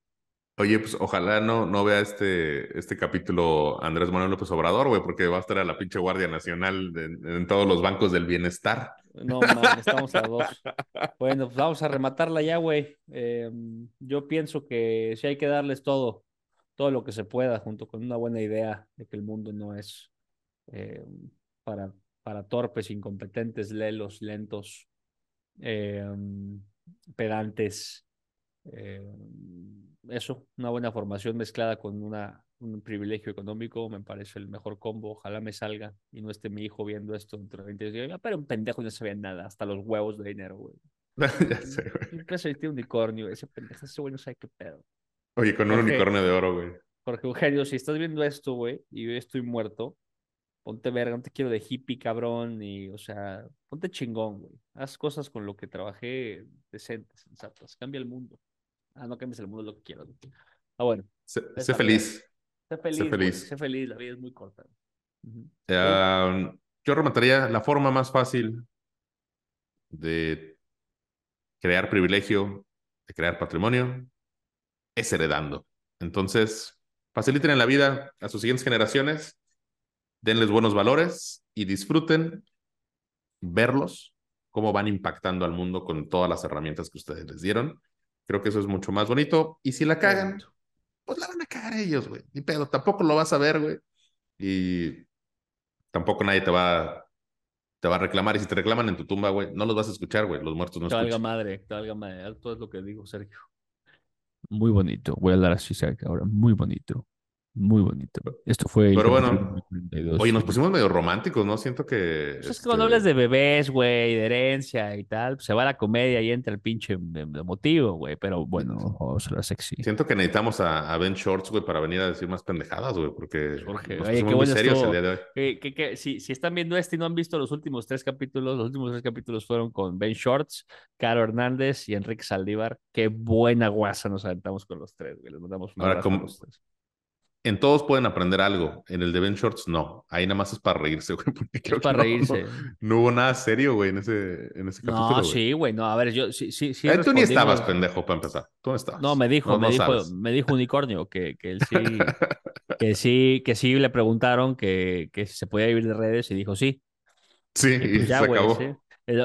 Oye, pues ojalá no, no vea este, este capítulo Andrés Manuel López Obrador, güey, porque va a estar a la pinche Guardia Nacional en todos los bancos del bienestar. No, man, estamos a dos. Bueno, pues vamos a rematarla ya, güey. Em, yo pienso que sí hay que darles todo todo lo que se pueda, junto con una buena idea de que el mundo no es eh, para, para torpes, incompetentes, lelos, lentos, eh, pedantes. Eh, eso, una buena formación mezclada con una, un privilegio económico me parece el mejor combo. Ojalá me salga y no esté mi hijo viendo esto dentro de 20 años. Pero un pendejo no sabía nada, hasta los huevos de dinero, güey. ya sé, güey. un unicornio, ese pendejo, ese güey no sabe qué pedo. Oye, con un unicornio de oro, güey. Jorge Eugenio, si estás viendo esto, güey, y yo estoy muerto, ponte verga, no te quiero de hippie, cabrón, y, o sea, ponte chingón, güey. Haz cosas con lo que trabajé decentes, sensatas. Cambia el mundo. Ah, no cambies el mundo, lo que quiero. Ah, bueno. Sé, feliz. Sé feliz. Sé feliz. sé feliz, la vida es muy corta. yo remataría la forma más fácil de crear privilegio, de crear patrimonio, es heredando. Entonces, faciliten en la vida a sus siguientes generaciones, denles buenos valores y disfruten verlos, cómo van impactando al mundo con todas las herramientas que ustedes les dieron. Creo que eso es mucho más bonito. Y si la cagan, pues la van a cagar ellos, güey. Ni pedo, tampoco lo vas a ver, güey. Y tampoco nadie te va, te va a reclamar. Y si te reclaman en tu tumba, güey, no los vas a escuchar, güey. Los muertos no te valga madre, valga madre. Todo es lo que digo, Sergio. Muy bonito. Voy a hablar así ahora. Muy bonito. Muy bonito. Esto fue. Pero bueno, oye, nos pusimos medio románticos, ¿no? Siento que. Pues es que cuando hablas de bebés, güey, de herencia y tal, pues se va la comedia y entra el pinche motivo, güey. Pero bueno, o sea, sexy. Siento que necesitamos a, Ben Shorts, güey, para venir a decir más pendejadas, güey, porque. Jorge, nos oye, qué muy serios el día de hoy. Que, que, si, si, están viendo este y no han visto los últimos tres capítulos, los últimos tres capítulos fueron con Ben Shorts, Caro Hernández y Enrique Saldívar. Qué buena guasa nos aventamos con los tres, güey. Les mandamos un Ahora, como, en todos pueden aprender algo. En el de Ben Shorts, no. Ahí nada más es para reírse, güey. es para reírse. No, hubo nada serio, güey, en ese, en ese capítulo. No, sí, güey. No, a ver, yo sí, sí, sí. Eh, tú ni estabas, pendejo, para empezar. Tú no estabas. No, me dijo, me, dijo me dijo Unicornio que, que él sí, que sí, que sí le preguntaron que, que se podía vivir de redes y dijo sí. Sí, y, pues se acabó.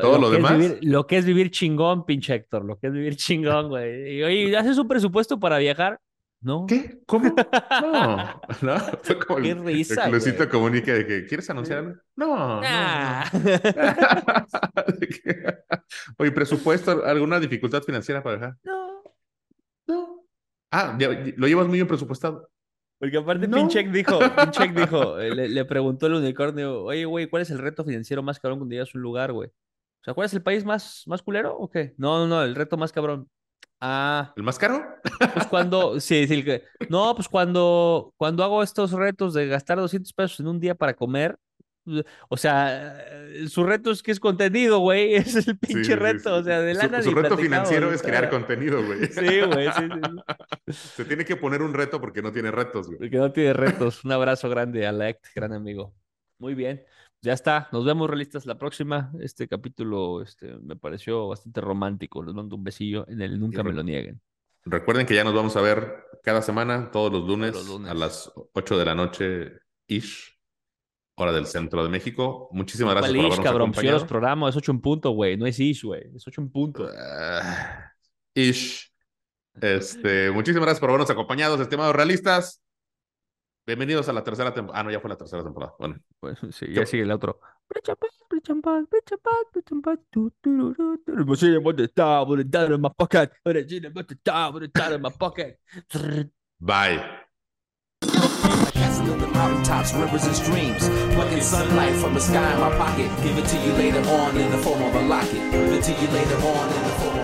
Todo lo, demás. lo que es vivir chingón, pinche Héctor. Lo que es vivir chingón, güey. Y oye, ¿haces un presupuesto para viajar? ¿No? ¿Qué? ¿Cómo? No, no. Fue como Qué el, risa, el comunica de que ¿quieres anunciar? No. no. Oye, presupuesto, ¿alguna dificultad financiera para dejar? No. No. Ah, lo llevas muy bien presupuestado. Porque aparte no. Pincheck dijo, Pincheck dijo, eh, le, le, preguntó el unicornio, oye, güey, ¿cuál es el reto financiero más cabrón cuando llegas a un lugar, güey? O sea, ¿cuál es el país más, más culero o qué? No, no, no, el reto más cabrón. Ah. ¿El más caro? Pues cuando, sí, sí, no, pues cuando, cuando hago estos retos de gastar 200 pesos en un día para comer, o sea, su reto es que es contenido, güey. Ese es el pinche reto. O sea, de lana Su, su reto financiero es crear contenido, güey. Sí, güey. Se tiene que poner un reto porque no tiene retos, güey. Porque no tiene retos. Un abrazo grande a Lect, gran amigo. Muy bien ya está, nos vemos realistas la próxima. Este capítulo este, me pareció bastante romántico. Les mando un besillo en el Nunca me lo nieguen. Recuerden que ya nos vamos a ver cada semana, todos los lunes, a las 8 de la noche, ish, hora del centro de México. Muchísimas gracias por habernos cabrón, pues acompañado. los programas, es 8 en punto, güey, no es ish, güey, es 8 en punto. Ah, ish. Este, muchísimas gracias por habernos acompañado, estimados realistas. Bienvenidos a la tercera temporada. Ah, no, ya fue la tercera temporada. Bueno, pues sí, ya sigue el otro. Bye. in the mountaintops, rivers and streams. Plucking sunlight from the sky in my pocket. Give it to you later on in the form of a locket. Give it to you later on in the form of a locket.